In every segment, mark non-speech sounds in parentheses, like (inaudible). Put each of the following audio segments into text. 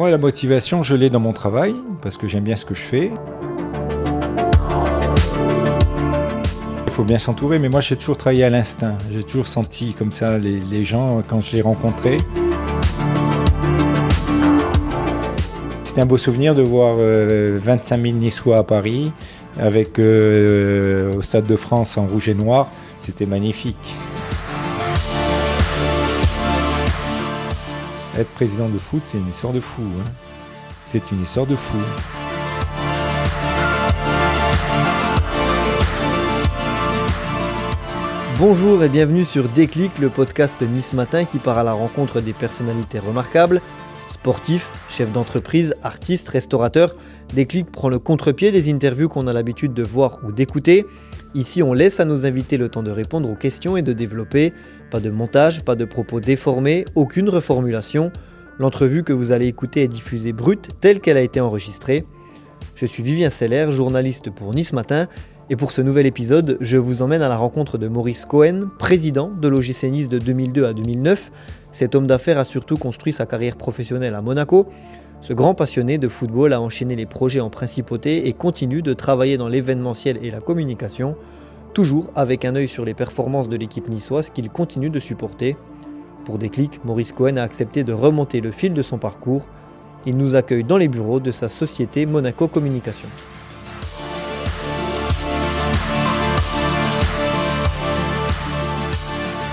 Moi, la motivation, je l'ai dans mon travail, parce que j'aime bien ce que je fais. Il faut bien s'entourer, mais moi, j'ai toujours travaillé à l'instinct. J'ai toujours senti comme ça les, gens quand je les rencontrais. C'était un beau souvenir de voir 25 euh, 000 Niçois à Paris, avec euh, au Stade de France en rouge et noir. C'était magnifique. Être président de foot, c'est une histoire de fou. Hein. C'est une histoire de fou. Bonjour et bienvenue sur Déclic, le podcast Nice Matin qui part à la rencontre des personnalités remarquables. Sportifs, chefs d'entreprise, artistes, restaurateurs, Déclic prend le contre-pied des interviews qu'on a l'habitude de voir ou d'écouter. Ici, on laisse à nos invités le temps de répondre aux questions et de développer. Pas de montage, pas de propos déformés, aucune reformulation. L'entrevue que vous allez écouter est diffusée brute telle qu'elle a été enregistrée. Je suis Vivien Seller, journaliste pour Nice Matin, et pour ce nouvel épisode, je vous emmène à la rencontre de Maurice Cohen, président de l'OGC Nice de 2002 à 2009. Cet homme d'affaires a surtout construit sa carrière professionnelle à Monaco. Ce grand passionné de football a enchaîné les projets en principauté et continue de travailler dans l'événementiel et la communication, toujours avec un œil sur les performances de l'équipe niçoise qu'il continue de supporter. Pour des clics, Maurice Cohen a accepté de remonter le fil de son parcours. Il nous accueille dans les bureaux de sa société Monaco Communication.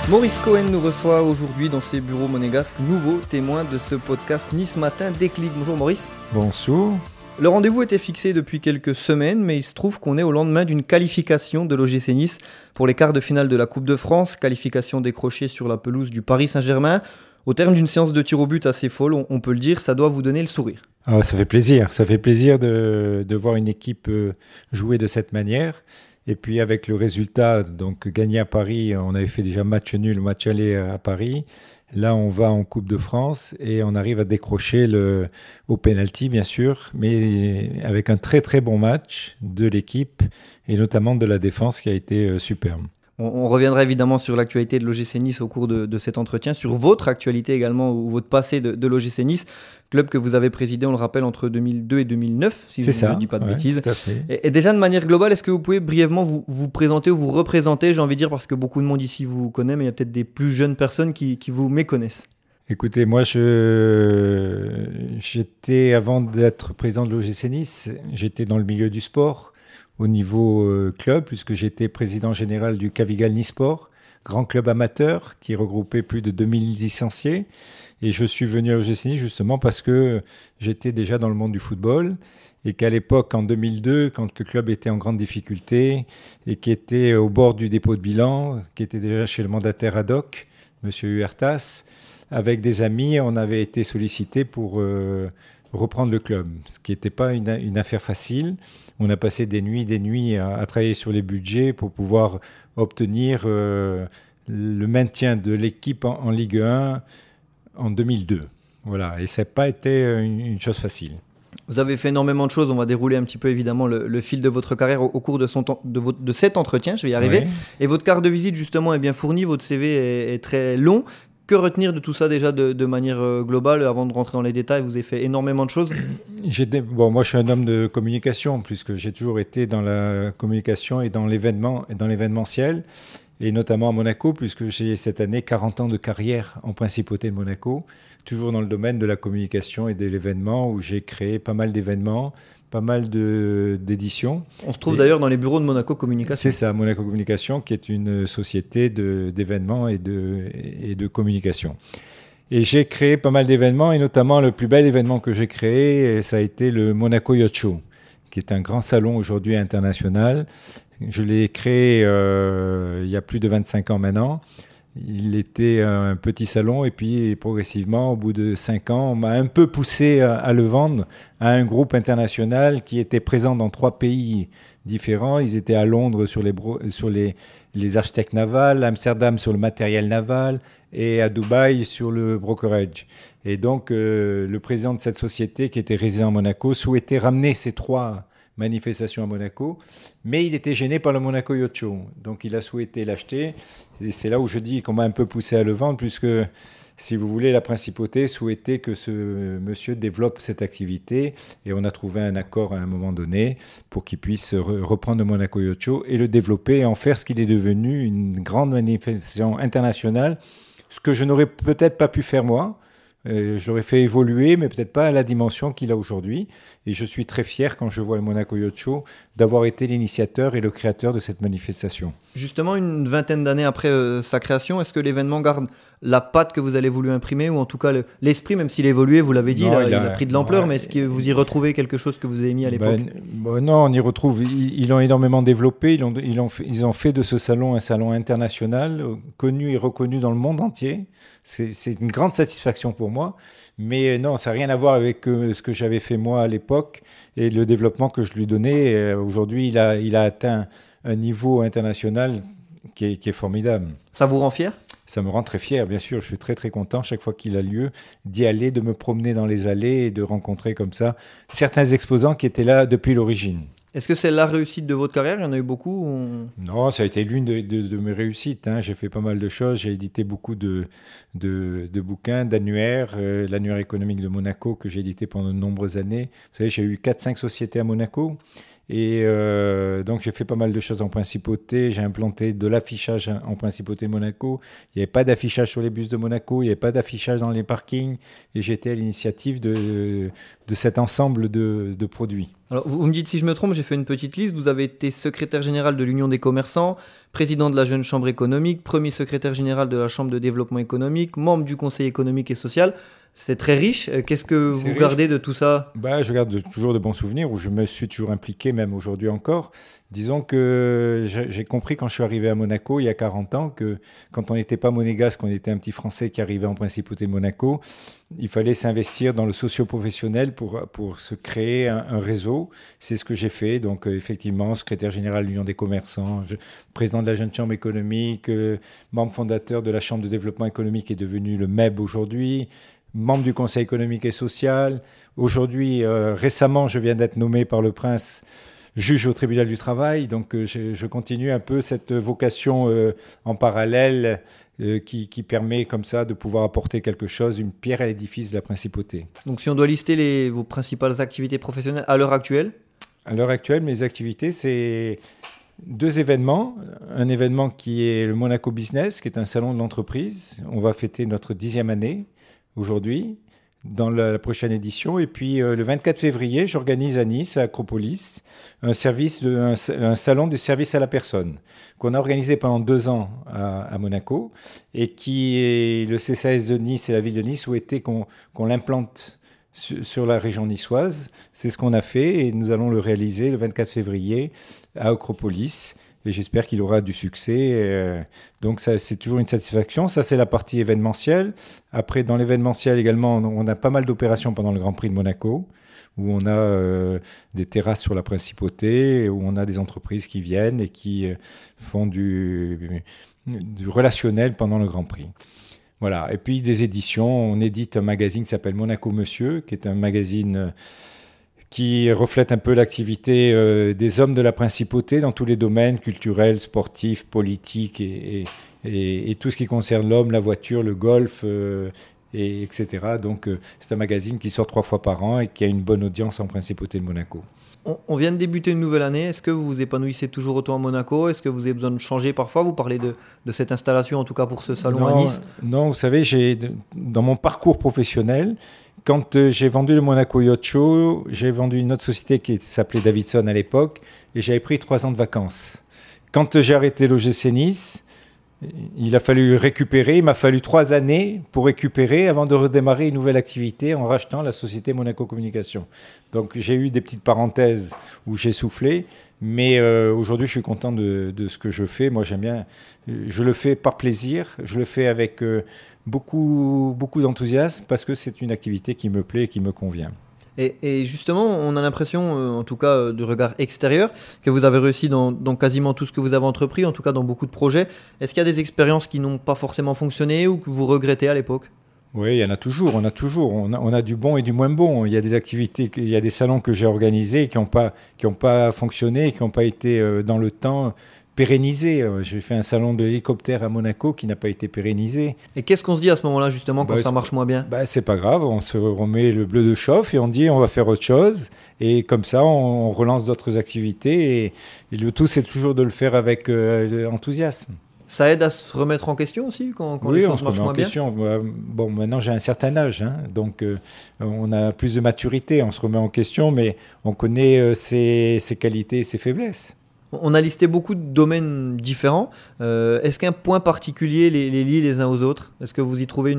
Maurice Cohen nous reçoit aujourd'hui dans ses bureaux monégasques, nouveau témoin de ce podcast Nice Matin Déclic. Bonjour Maurice. Bonjour. Le rendez-vous était fixé depuis quelques semaines, mais il se trouve qu'on est au lendemain d'une qualification de l'OGC Nice pour les quarts de finale de la Coupe de France, qualification décrochée sur la pelouse du Paris Saint-Germain. Au terme d'une séance de tir au but assez folle, on, peut le dire, ça doit vous donner le sourire. Ah, ça fait plaisir, ça fait plaisir de, de voir une équipe euh, jouer de cette manière. Et puis avec le résultat, donc gagné à Paris, on avait fait déjà match nul, match aller à Paris. Là, on va en Coupe de France et on arrive à décrocher au penalty, bien sûr, mais avec un très très bon match de l'équipe et notamment de la défense qui a été euh, superbe. On, reviendra évidemment sur l'actualité de l'OGC Nice au cours de, cet entretien, sur votre actualité également ou votre passé de, de l'OGC Nice, club que vous avez présidé, on le rappelle, entre 2002 et 2009, si je ne dis pas de bêtises. Et, déjà de manière globale, est-ce que vous pouvez brièvement vous, vous présenter ou vous représenter, j'ai envie de dire, parce que beaucoup de monde ici vous connaît, mais il y a peut-être des plus jeunes personnes qui, qui vous méconnaissent. Écoutez, moi, je, j'étais, avant d'être président de l'OGC Nice, j'étais dans le milieu du sport au niveau euh, club, puisque j'étais président général du Cavigal Nisport, grand club amateur qui regroupait plus de 2000 licenciés. Et je suis venu à l'OGC justement parce que j'étais déjà dans le monde du football et qu'à l'époque, en 2002, quand le club était en grande difficulté et qui était au bord du dépôt de bilan, qui était déjà chez le mandataire ad hoc, M. Huertas, avec des amis, on avait été sollicité pour euh, reprendre le club, ce qui n'était pas une, affaire facile. On a passé des nuits, des nuits à, travailler sur les budgets pour pouvoir obtenir euh, le maintien de l'équipe en, Ligue 1 en 2002. Voilà, et ça n'a pas été une, chose facile. Vous avez fait énormément de choses. On va dérouler un petit peu évidemment le, fil de votre carrière au, cours de, son de, de, cet entretien. Je vais y arriver. Et votre carte de visite justement est bien fournie. Votre CV est très long. Que retenir de tout ça déjà de, manière euh, globale avant de rentrer dans les détails? Vous avez fait énormément de choses? (coughs) Bon, moi, je suis un homme de communication puisque j'ai toujours été dans la communication et dans l'événement et dans l'événementiel et notamment à Monaco puisque j'ai cette année 40 ans de carrière en principauté de Monaco, toujours dans le domaine de la communication et de l'événement où j'ai créé pas mal d'événements, pas mal d'éditions. On se trouve d'ailleurs dans les bureaux de Monaco Communication. C'est ça, Monaco Communication, qui est une société d'événements et de, et de communication. Et j'ai créé pas mal d'événements, et notamment le plus bel événement que j'ai créé, ça a été le Monaco Yacht Show, qui est un grand salon aujourd'hui international. Je l'ai créé euh, il y a plus de 25 ans maintenant. Il était un petit salon et puis progressivement, au bout de cinq ans, on m'a un peu poussé à, le vendre à un groupe international qui était présent dans trois pays différents. Ils étaient à Londres sur les, sur les, les architectes navals, à Amsterdam sur le matériel naval et à Dubaï sur le brokerage. Et donc, euh, le président de cette société, qui était résident à Monaco, souhaitait ramener ces trois manifestation à Monaco, mais il était gêné par le Monaco Yacht Show. Donc il a souhaité l'acheter. Et c'est là où je dis qu'on m'a un peu poussé à le vendre, puisque si vous voulez, la principauté souhaitait que ce monsieur développe cette activité et on a trouvé un accord à un moment donné pour qu'il puisse reprendre Monaco Yacht et le développer et en faire ce qu'il est devenu, une grande manifestation internationale, ce que je n'aurais peut-être pas pu faire moi. Euh, je l'aurais fait évoluer, mais peut-être pas à la dimension qu'il a aujourd'hui. Et je suis très fier quand je vois le Monaco Yacht Show d'avoir été l'initiateur et le créateur de cette manifestation. Justement, une vingtaine d'années après euh, sa création, est-ce que l'événement garde la patte que vous avez voulu imprimer, ou en tout cas l'esprit, même s'il a évolué, vous l'avez dit, il, a, pris de l'ampleur, mais est-ce que vous y retrouvez quelque chose que vous avez mis à l'époque? Ben, ben Non, on y retrouve. Ils l'ont énormément développé. Ils ont, ils, ont fait, ils ont fait de ce salon un salon international, euh, connu et reconnu dans le monde entier. C'est une grande satisfaction pour moi. Mais non, ça n'a rien à voir avec euh, ce que j'avais fait moi à l'époque et le développement que je lui donnais. Euh, aujourd'hui, il a, il a atteint un niveau international qui est, qui est formidable. Ça vous rend fier? Ça me rend très fier, bien sûr. Je suis très très content chaque fois qu'il a lieu d'y aller, de me promener dans les allées et de rencontrer comme ça certains exposants qui étaient là depuis l'origine. Est-ce que c'est la réussite de votre carrière? Il y en a eu beaucoup Non, ça a été l'une de, mes réussites. Hein. J'ai fait pas mal de choses. J'ai édité beaucoup de, de, bouquins, d'annuaires. Euh, l'annuaire économique de Monaco que j'ai édité pendant de nombreuses années. Vous savez, j'ai eu 4-5 sociétés à Monaco. Et euh, donc j'ai fait pas mal de choses en principauté. J'ai implanté de l'affichage en principauté Monaco. Il n'y avait pas d'affichage sur les bus de Monaco, il n'y avait pas d'affichage dans les parkings. Et j'étais à l'initiative de, cet ensemble de, de produits. Alors vous me dites si je me trompe, j'ai fait une petite liste. Vous avez été secrétaire général de l'Union des commerçants, président de la Jeune Chambre économique, premier secrétaire général de la Chambre de développement économique, membre du Conseil économique et social. C'est très riche. Euh, qu'est-ce que vous gardez de tout ça? Bah, Je garde toujours de bons souvenirs où je me suis toujours impliqué, même aujourd'hui encore. Disons que j'ai compris quand je suis arrivé à Monaco il y a 40 ans que quand on n'était pas monégasque, qu'on était un petit Français qui arrivait en principauté de Monaco, il fallait s'investir dans le socio-professionnel pour, pour se créer un, réseau. C'est ce que j'ai fait. Donc, euh, effectivement, secrétaire général de l'Union des commerçants, président de la Jeune Chambre économique, euh, membre fondateur de la Chambre de développement économique est devenu le MEB aujourd'hui membre du Conseil économique et social. Aujourd'hui, euh, récemment, je viens d'être nommé par le prince juge au tribunal du travail. Donc, euh, je, continue un peu cette vocation euh, en parallèle qui, permet comme ça de pouvoir apporter quelque chose, une pierre à l'édifice de la principauté. Donc, si on doit lister les, vos principales activités professionnelles à l'heure actuelle? À l'heure actuelle, mes activités, c'est deux événements. Un événement qui est le Monaco Business, qui est un salon de l'entreprise. On va fêter notre dixième année aujourd'hui, dans la prochaine édition. Et puis euh, le 24 février, j'organise à Nice, à Acropolis, un, service un, salon de service à la personne qu'on a organisé pendant deux ans à, Monaco et qui est le CCAS de Nice et la ville de Nice souhaitaient qu'on l'implante sur, la région niçoise. C'est ce qu'on a fait et nous allons le réaliser le 24 février à Acropolis et j'espère qu'il aura du succès. Euh, donc ça, c'est toujours une satisfaction. Ça, c'est la partie événementielle. Après, dans l'événementiel également, on a pas mal d'opérations pendant le Grand Prix de Monaco, où on a euh, des terrasses sur la principauté, où on a des entreprises qui viennent et qui euh, font du, du relationnel pendant le Grand Prix. Voilà. Et puis des éditions. On édite un magazine qui s'appelle Monaco Monsieur, qui est un magazine qui reflète un peu l'activité euh, des hommes de la principauté dans tous les domaines culturels, sportifs, politiques et, et, et tout ce qui concerne l'homme, la voiture, le golf, euh, et etc. Donc euh, c'est un magazine qui sort trois fois par an et qui a une bonne audience en principauté de Monaco. On, vient de débuter une nouvelle année. Est-ce que vous vous épanouissez toujours autant à Monaco? Est-ce que vous avez besoin de changer parfois? Vous parlez de, de, cette installation, en tout cas pour ce salon à Nice Non, vous savez, j'ai dans mon parcours professionnel, quand euh, j'ai vendu le Monaco Yacht Show, j'ai vendu une autre société qui s'appelait Davidson à l'époque, et j'avais pris trois ans de vacances. Quand euh, j'ai arrêté l'OGC Nice, il a fallu récupérer, il m'a fallu trois années pour récupérer avant de redémarrer une nouvelle activité en rachetant la société Monaco Communication. Donc j'ai eu des petites parenthèses où j'ai soufflé, mais euh, aujourd'hui je suis content de, ce que je fais. Moi j'aime bien, je le fais par plaisir, je le fais avec euh, beaucoup, beaucoup d'enthousiasme parce que c'est une activité qui me plaît et qui me convient. Et, justement, on a l'impression, euh, en tout cas euh, de regard extérieur, que vous avez réussi dans, quasiment tout ce que vous avez entrepris, en tout cas dans beaucoup de projets. Est-ce qu'il y a des expériences qui n'ont pas forcément fonctionné ou que vous regrettez à l'époque? Oui, il y en a toujours, on a toujours, on a, du bon et du moins bon. Il y a des activités, il y a des salons que j'ai organisés qui n'ont pas, pas fonctionné, qui n'ont pas été euh, dans le temps pérennisé. J'ai fait un salon de l'hélicoptère à Monaco qui n'a pas été pérennisé. Et qu'est-ce qu'on se dit à ce moment-là, justement, quand bah, ça marche moins bien? Bah, C'est pas grave, on se remet le bleu de chauffe et on dit on va faire autre chose. Et comme ça, on, relance d'autres activités. Et, le tout, c'est toujours de le faire avec euh, enthousiasme. Ça aide à se remettre en question aussi quand, oui, les choses on se remet en question. Bon, maintenant j'ai un certain âge, hein, donc euh, on a plus de maturité, on se remet en question, mais on connaît euh, ses, qualités et ses faiblesses. On a listé beaucoup de domaines différents. Euh, est-ce qu'un point particulier les, lie les uns aux autres? Est-ce que vous y trouvez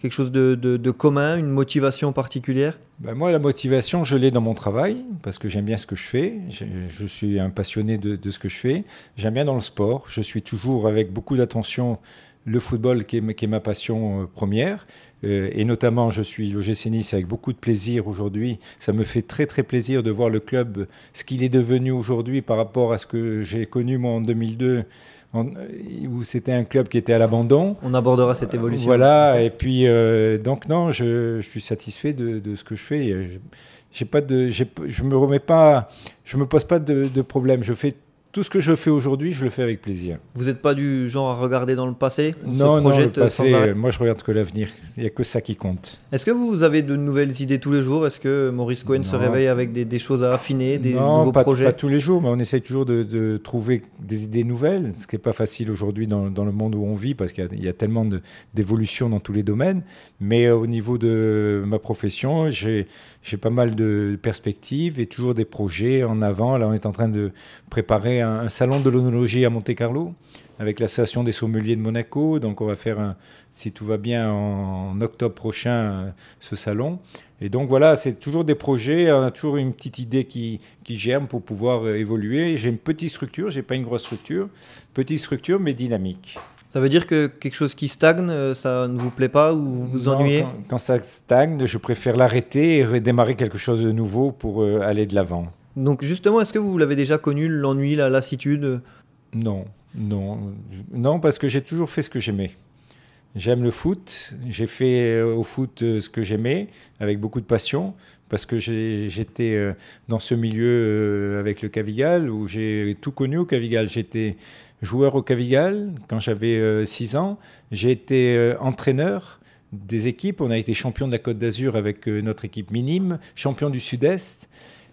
quelque chose de, commun, une motivation particulière? Ben Moi, la motivation, je l'ai dans mon travail, parce que j'aime bien ce que je fais. Je, suis un passionné de, ce que je fais. J'aime bien dans le sport. Je suis toujours avec beaucoup d'attention le football qui est, ma passion euh, première. Euh, et notamment, je suis au GC Nice avec beaucoup de plaisir aujourd'hui. Ça me fait très très plaisir de voir le club, ce qu'il est devenu aujourd'hui par rapport à ce que j'ai connu moi en 2002 où c'était un club qui était à l'abandon. On abordera cette évolution. Voilà, et puis euh, donc non, je, je, suis satisfait de, de, ce que je fais. J'ai pas de, je me remets pas, je me pose pas de, de problème. Je fais tout ce que je fais aujourd'hui, je le fais avec plaisir. Vous n'êtes pas du genre à regarder dans le passé Non, non, le passé, moi je regarde que l'avenir. Il n'y a que ça qui compte. Est-ce que vous avez de nouvelles idées tous les jours? Est-ce que Maurice Cohen se réveille avec des, choses à affiner, des nouveaux pas, projets? pas tous les jours, mais on essaye toujours de, trouver des idées nouvelles, ce qui n'est pas facile aujourd'hui dans, le monde où on vit, parce qu'il y, a tellement d'évolutions dans tous les domaines. Mais euh, au niveau de ma profession, j'ai pas mal de perspectives et toujours des projets en avant. Là, on est en train de préparer un, salon de l'onologie à Monte-Carlo avec l'association des sommeliers de Monaco. Donc on va faire, si tout va bien, en, octobre prochain, euh, ce salon. Et donc voilà, c'est toujours des projets, on a toujours une petite idée qui, qui germe pour pouvoir euh, évoluer. J'ai une petite structure, j'ai pas une grosse structure, petite structure mais dynamique. Ça veut dire que quelque chose qui stagne, euh, ça ne vous plaît pas ou vous vous ennuyez quand, quand, ça stagne, je préfère l'arrêter et redémarrer quelque chose de nouveau pour aller de l'avant. Donc justement, est-ce que vous l'avez déjà connu, l'ennui, la lassitude? Non, non, non, parce que j'ai toujours fait ce que j'aimais. J'aime le foot, j'ai fait euh, au foot euh, ce que j'aimais, avec beaucoup de passion, parce que j'étais euh, dans ce milieu avec le Cavigal, où j'ai tout connu au Cavigal. J'étais joueur au Cavigal quand j'avais 6 ans, j'ai été entraîneur des équipes, on a été champion de la Côte d'Azur avec notre équipe minime, champion du Sud-Est.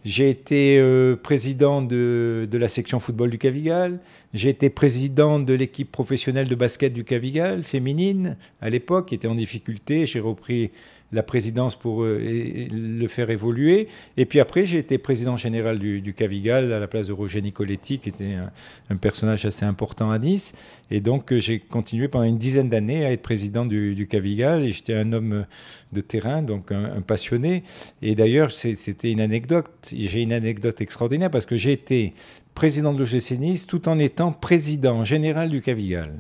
J'ai été euh, président de, de, la section football du Cavigal. J'ai été président de l'équipe professionnelle de basket du Cavigal, féminine, à l'époque, qui était en difficulté. J'ai repris la présidence pour euh, le faire évoluer. Et puis après, j'ai été président général du, Cavigal à la place de Roger Nicoletti, qui était un, personnage assez important à Nice. Et donc, euh, j'ai continué pendant une dizaine d'années à être président du, Cavigal. Et j'étais un homme de terrain, donc un, passionné. Et d'ailleurs, c'était une anecdote. J'ai une anecdote extraordinaire parce que j'ai été président de l'OGC Nice tout en étant président général du Cavigal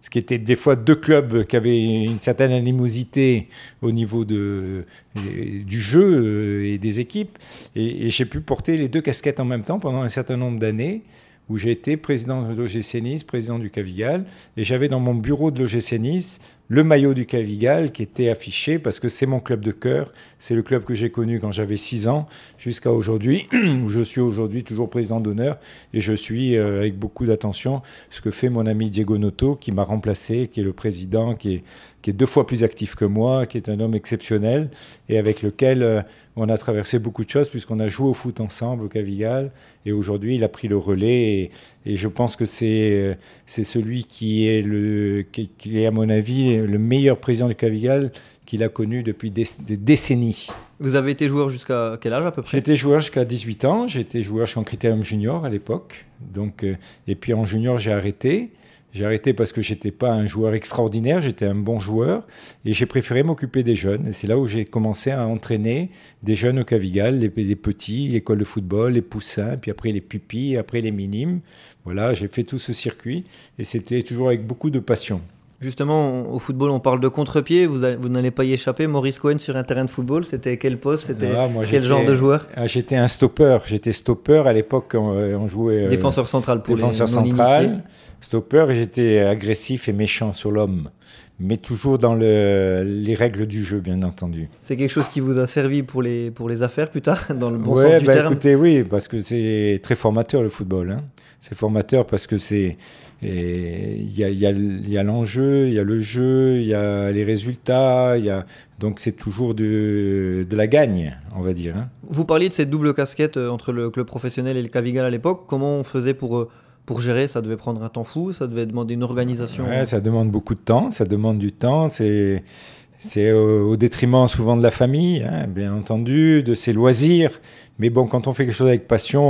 ce qui était des fois deux clubs qui avaient une certaine animosité au niveau de, du jeu euh, et des équipes. Et, et j'ai pu porter les deux casquettes en même temps pendant un certain nombre d'années où j'ai été président de l'OGC Nice, président du Cavigal, et j'avais dans mon bureau de l'OGC Nice le maillot du Cavigal qui était affiché parce que c'est mon club de cœur, c'est le club que j'ai connu quand j'avais 6 ans jusqu'à aujourd'hui, (clears throat) où je suis aujourd'hui toujours président d'honneur, et je suis euh, avec beaucoup d'attention ce que fait mon ami Diego Noto, qui m'a remplacé, qui est le président, qui est, qui est deux fois plus actif que moi, qui est un homme exceptionnel, et avec lequel euh, on a traversé beaucoup de choses puisqu'on a joué au foot ensemble au Cavigal et aujourd'hui il a pris le relais et, je pense que c'est euh, c'est celui qui est le qui, est à mon avis le meilleur président du Cavigal qu'il a connu depuis des, décennies. Vous avez été joueur jusqu'à quel âge à peu près? J'étais joueur jusqu'à 18 ans, j'étais joueur en Critérium Junior à l'époque. Donc euh, et puis en junior j'ai arrêté j'ai arrêté parce que j'étais pas un joueur extraordinaire, j'étais un bon joueur et j'ai préféré m'occuper des jeunes. Et c'est là où j'ai commencé à entraîner des jeunes au Cavigal, les, petits, l'école de football, les poussins, puis après les pupilles, après les minimes. Voilà, j'ai fait tout ce circuit et c'était toujours avec beaucoup de passion. Justement, au football, on parle de contre-pied. Vous, vous n'allez pas y échapper. Maurice Cohen sur un terrain de football, c'était quel poste? C'était ah, quel genre de joueur? J'étais un stopper. J'étais stopper à l'époque. On, on, jouait euh, défenseur central pour défenseur central. stopper j'étais agressif et méchant sur l'homme mais toujours dans le, les règles du jeu, bien entendu. C'est quelque chose qui vous a servi pour les, pour les affaires plus tard, dans le bon sens du bah, terme? écoutez, Oui, parce que c'est très formateur le football. Hein. C'est formateur parce que c'est il y a, y a, y a l'enjeu, il y a le jeu, il y a les résultats, il y a donc c'est toujours de, de la gagne, on va dire. Hein. Vous parliez de cette double casquette euh, entre le club professionnel et le Cavigal à l'époque. Comment on faisait pour euh, pour gérer, ça devait prendre un temps fou, ça devait demander une organisation? Ouais, ça demande beaucoup de temps, ça demande du temps, c'est c'est au, détriment souvent de la famille, hein, bien entendu, de ses loisirs. Mais bon, quand on fait quelque chose avec passion,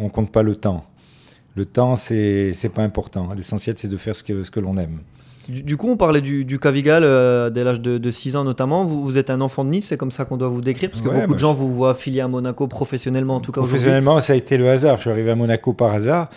on, ne compte pas le temps. Le temps, c'est pas important. L'essentiel, c'est de faire ce que ce que l'on aime. Du, coup, on parlait du, du Cavigal euh, dès l'âge de, de, 6 ans notamment. Vous, vous, êtes un enfant de Nice, c'est comme ça qu'on doit vous décrire Parce que beaucoup de gens vous voient affilié à Monaco professionnellement, en tout cas. Professionnellement, ça a été le hasard. Je suis arrivé à Monaco par hasard.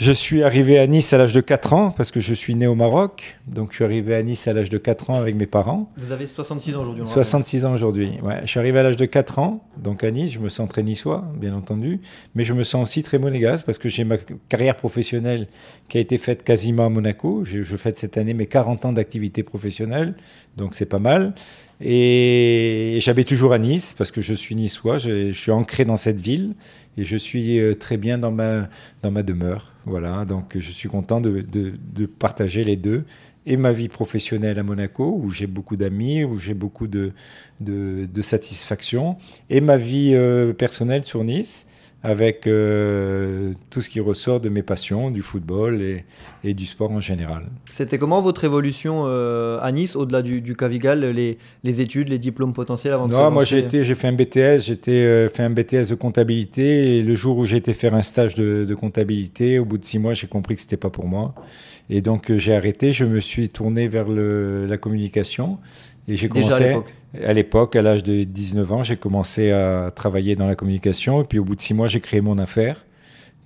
Je suis arrivé à Nice à l'âge de 4 ans, parce que je suis né au Maroc. Donc je suis arrivé à Nice à l'âge de 4 ans avec mes parents. Vous avez 66 ans aujourd'hui 66 ans aujourd'hui, ouais. Je suis arrivé à l'âge de 4 ans, donc à Nice. Je me sens très niçois, bien entendu. Mais je me sens aussi très monégasque, parce que j'ai ma carrière professionnelle qui a été faite quasiment à Monaco. Je, je fête cette année mes 40 ans d'activité professionnelle, donc c'est pas mal. Et j'habite toujours à Nice parce que je suis niçois, je, suis ancré dans cette ville et je suis euh, très bien dans ma, dans ma demeure. Voilà, donc je suis content de, de, partager les deux et ma vie professionnelle à Monaco, où j'ai beaucoup d'amis, où j'ai beaucoup de, de, de, satisfaction, et ma vie euh, personnelle sur Nice, avec euh, tout ce qui ressort de mes passions, du football et, et du sport en général. C'était comment votre évolution euh, à Nice, au-delà du, du, Cavigal, les, les, études, les diplômes potentiels avant non, moi j'ai fait un BTS, j'ai euh, fait un BTS de comptabilité et le jour où j'ai été faire un stage de, de comptabilité, au bout de six mois, j'ai compris que c'était pas pour moi et donc j'ai arrêté. Je me suis tourné vers le, la communication et j'ai commencé à l'époque, à l'âge de 19 ans, j'ai commencé à travailler dans la communication. Et puis au bout de six mois, j'ai créé mon affaire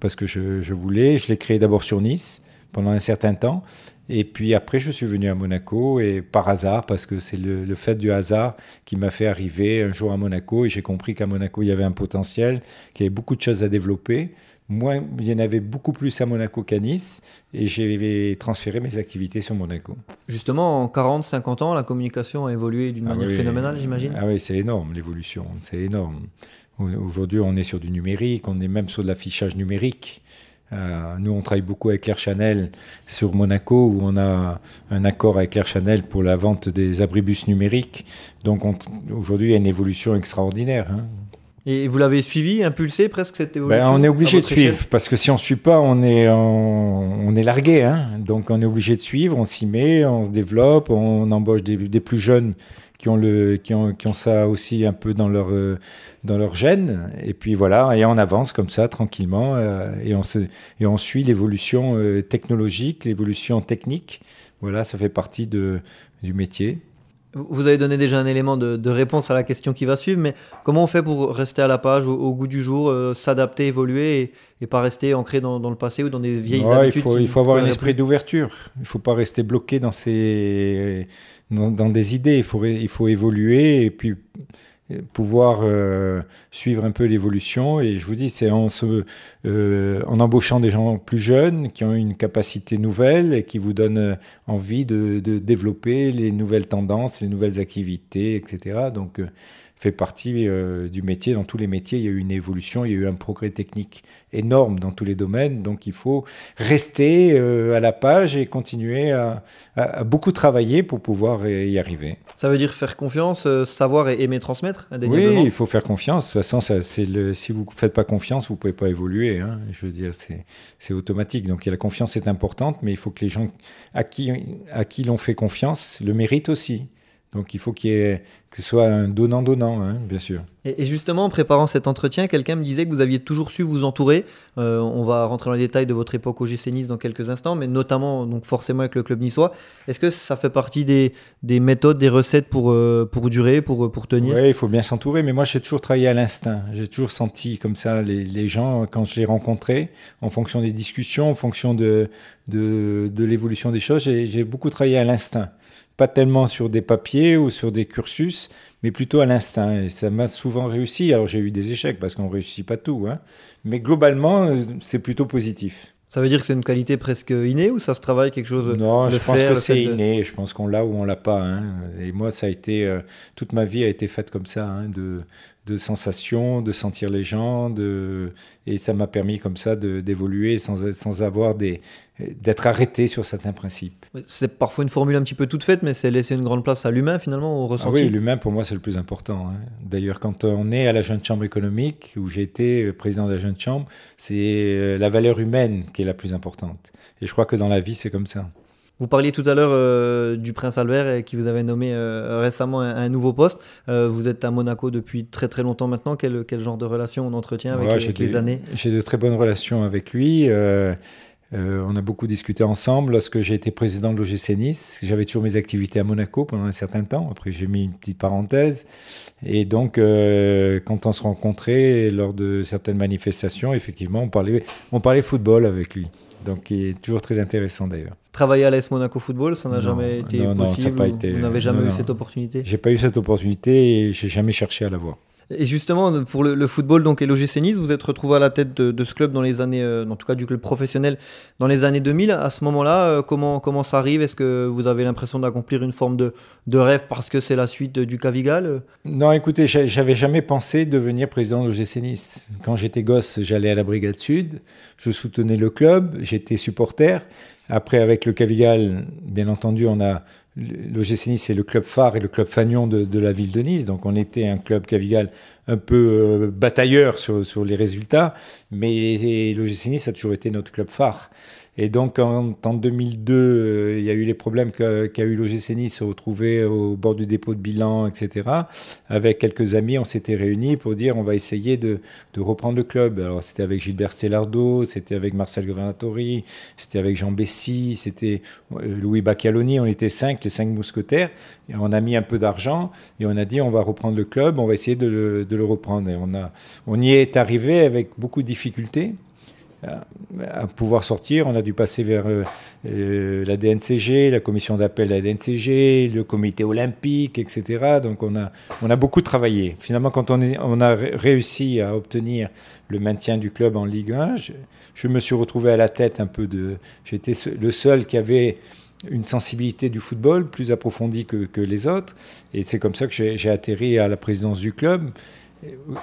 parce que je, je voulais. Je l'ai créé d'abord sur Nice pendant un certain temps. Et puis après, je suis venu à Monaco et par hasard, parce que c'est le, le, fait du hasard qui m'a fait arriver un jour à Monaco et j'ai compris qu'à Monaco, il y avait un potentiel, qu'il y avait beaucoup de choses à développer. Moi, il y en avait beaucoup plus à Monaco qu'à Nice et j'ai transféré mes activités sur Monaco. Justement, en 40, 50 ans, la communication a évolué d'une ah manière phénoménale, j'imagine? Ah oui, c'est énorme l'évolution, c'est énorme. Aujourd'hui, on est sur du numérique, on est même sur de l'affichage numérique. Euh, nous, on travaille beaucoup avec Claire Chanel sur Monaco, où on a un accord avec Claire Chanel pour la vente des abribus numériques. Donc aujourd'hui, il y a une évolution extraordinaire. Hein. Et vous l'avez suivi, impulsé presque cette évolution ben, On est obligé de suivre parce que si on ne suit pas, on est, on, est largué. Hein. Donc on est obligé de suivre, on s'y met, on se développe, on embauche des, des, plus jeunes qui ont, le, qui, ont, qui ont ça aussi un peu dans leur, euh, dans leur gène. Et puis voilà, et on avance comme ça tranquillement euh, et, on se, et on suit l'évolution euh, technologique, l'évolution technique. Voilà, ça fait partie de, du métier. Vous avez donné déjà un élément de, réponse à la question qui va suivre, mais comment on fait pour rester à la page, au, goût du jour, euh, s'adapter, évoluer et, pas rester ancré dans, le passé ou dans des vieilles habitudes Il faut, il faut avoir un esprit d'ouverture. Il ne faut pas rester bloqué dans, ces, dans, des idées. Il faut, il faut évoluer et puis pouvoir euh, suivre un peu l'évolution. Et je vous dis, c'est en, euh, en embauchant des gens plus jeunes qui ont une capacité nouvelle et qui vous donnent euh, envie de, de développer les nouvelles tendances, les nouvelles activités, etc. Donc, fait partie euh, du métier. Dans tous les métiers, il y a eu une évolution, il y a eu un progrès technique énorme dans tous les domaines. Donc il faut rester euh, à la page et continuer à, beaucoup travailler pour pouvoir y arriver. Ça veut dire faire confiance, euh, savoir et aimer transmettre Oui, il faut faire confiance. De toute façon, ça, le, si vous ne faites pas confiance, vous ne pouvez pas évoluer. Hein. Je veux dire, c'est automatique. Donc la confiance est importante, mais il faut que les gens à qui, à qui l'on fait confiance le méritent aussi. Donc il faut qu'il y ait, que ce soit un donnant-donnant, hein, bien sûr. Et, justement, en préparant cet entretien, quelqu'un me disait que vous aviez toujours su vous entourer. Euh, on va rentrer dans les détails de votre époque au GC Nice dans quelques instants, mais notamment, donc forcément avec le club niçois. Est-ce que ça fait partie des, des méthodes, des recettes pour, euh, pour durer, pour, pour tenir? Oui, il faut bien s'entourer, mais moi j'ai toujours travaillé à l'instinct. J'ai toujours senti comme ça les, les gens, quand je les rencontrais, en fonction des discussions, en fonction de, de, de l'évolution des choses, j'ai beaucoup travaillé à l'instinct pas tellement sur des papiers ou sur des cursus, mais plutôt à l'instinct. Et ça m'a souvent réussi. Alors j'ai eu des échecs parce qu'on ne réussit pas tout, hein. mais globalement, euh, c'est plutôt positif. Ça veut dire que c'est une qualité presque innée ou ça se travaille quelque chose Non, je pense que c'est inné. Je pense qu'on l'a ou on l'a pas. Hein. Et moi, ça a été euh, toute ma vie a été faite comme ça, hein, de de sensations, de sentir les gens, de... et ça m'a permis comme ça d'évoluer sans, sans avoir des d'être arrêté sur certains principes. C'est parfois une formule un petit peu toute faite, mais c'est laisser une grande place à l'humain finalement, au ressenti. Ah oui, l'humain pour moi c'est le plus important. Hein. D'ailleurs, quand on est à la Jeune Chambre économique, où j'ai été président de la Jeune Chambre, c'est euh, la valeur humaine qui est la plus importante. Et je crois que dans la vie c'est comme ça. Vous parliez tout à l'heure euh, du prince Albert qui vous avait nommé euh, récemment un, nouveau poste. Euh, vous êtes à Monaco depuis très très longtemps maintenant. Quel, quel genre de relation on entretient avec, les années? J'ai de très bonnes relations avec lui. On a beaucoup discuté ensemble lorsque j'ai été président de l'OGC Nice. J'avais toujours mes activités à Monaco pendant un certain temps. Après, j'ai mis une petite parenthèse. Et donc, quand on se rencontrait lors de certaines manifestations, effectivement, on parlait, on parlait football avec lui. Donc, il est toujours très intéressant d'ailleurs. Travailler à l'AS Monaco Football, ça n'a jamais été possible non, ça pas été, Vous n'avez jamais eu cette opportunité? J'ai pas eu cette opportunité et j'ai jamais cherché à l'avoir. Et justement, pour le, football donc, et l'OGC Nice, vous êtes retrouvé à la tête de, ce club dans les années, euh, en tout cas du club professionnel, dans les années 2000. À ce moment-là, euh, comment, comment ça arrive? Est-ce que vous avez l'impression d'accomplir une forme de, de, rêve parce que c'est la suite du Cavigal Non, écoutez, j'avais jamais pensé devenir président de l'OGC Nice. Quand j'étais gosse, j'allais à la Brigade Sud, je soutenais le club, j'étais supporter. Après, avec le Cavigal, bien entendu, on a l'OGC Nice, c'est le club phare et le club fanion de, la ville de Nice. Donc, on était un club Cavigal un peu euh, batailleur sur, sur, les résultats, mais l'OGC Nice a toujours été notre club phare. Et donc en, en 2002, euh, il y a eu les problèmes qu'a eu l'OGC Nice, retrouver au bord du dépôt de bilan, etc. Avec quelques amis, on s'était réunis pour dire on va essayer de, reprendre le club. Alors c'était avec Gilbert Stellardo, c'était avec Marcel Governatori, c'était avec Jean Bessy, c'était euh, Louis Baccaloni, on était cinq, les cinq mousquetaires. Et on a mis un peu d'argent et on a dit on va reprendre le club, on va essayer de le, reprendre. Et on y est arrivé avec beaucoup de difficultés à pouvoir sortir. On a dû passer vers euh, euh, la DNCG, la commission d'appel de la DNCG, le comité olympique, etc. Donc on a, on a beaucoup travaillé. Finalement, quand on, a réussi à obtenir le maintien du club en Ligue 1, je, me suis retrouvé à la tête un peu de... J'étais le seul qui avait une sensibilité du football plus approfondie que les autres. Et c'est comme ça que j'ai atterri à la présidence du club.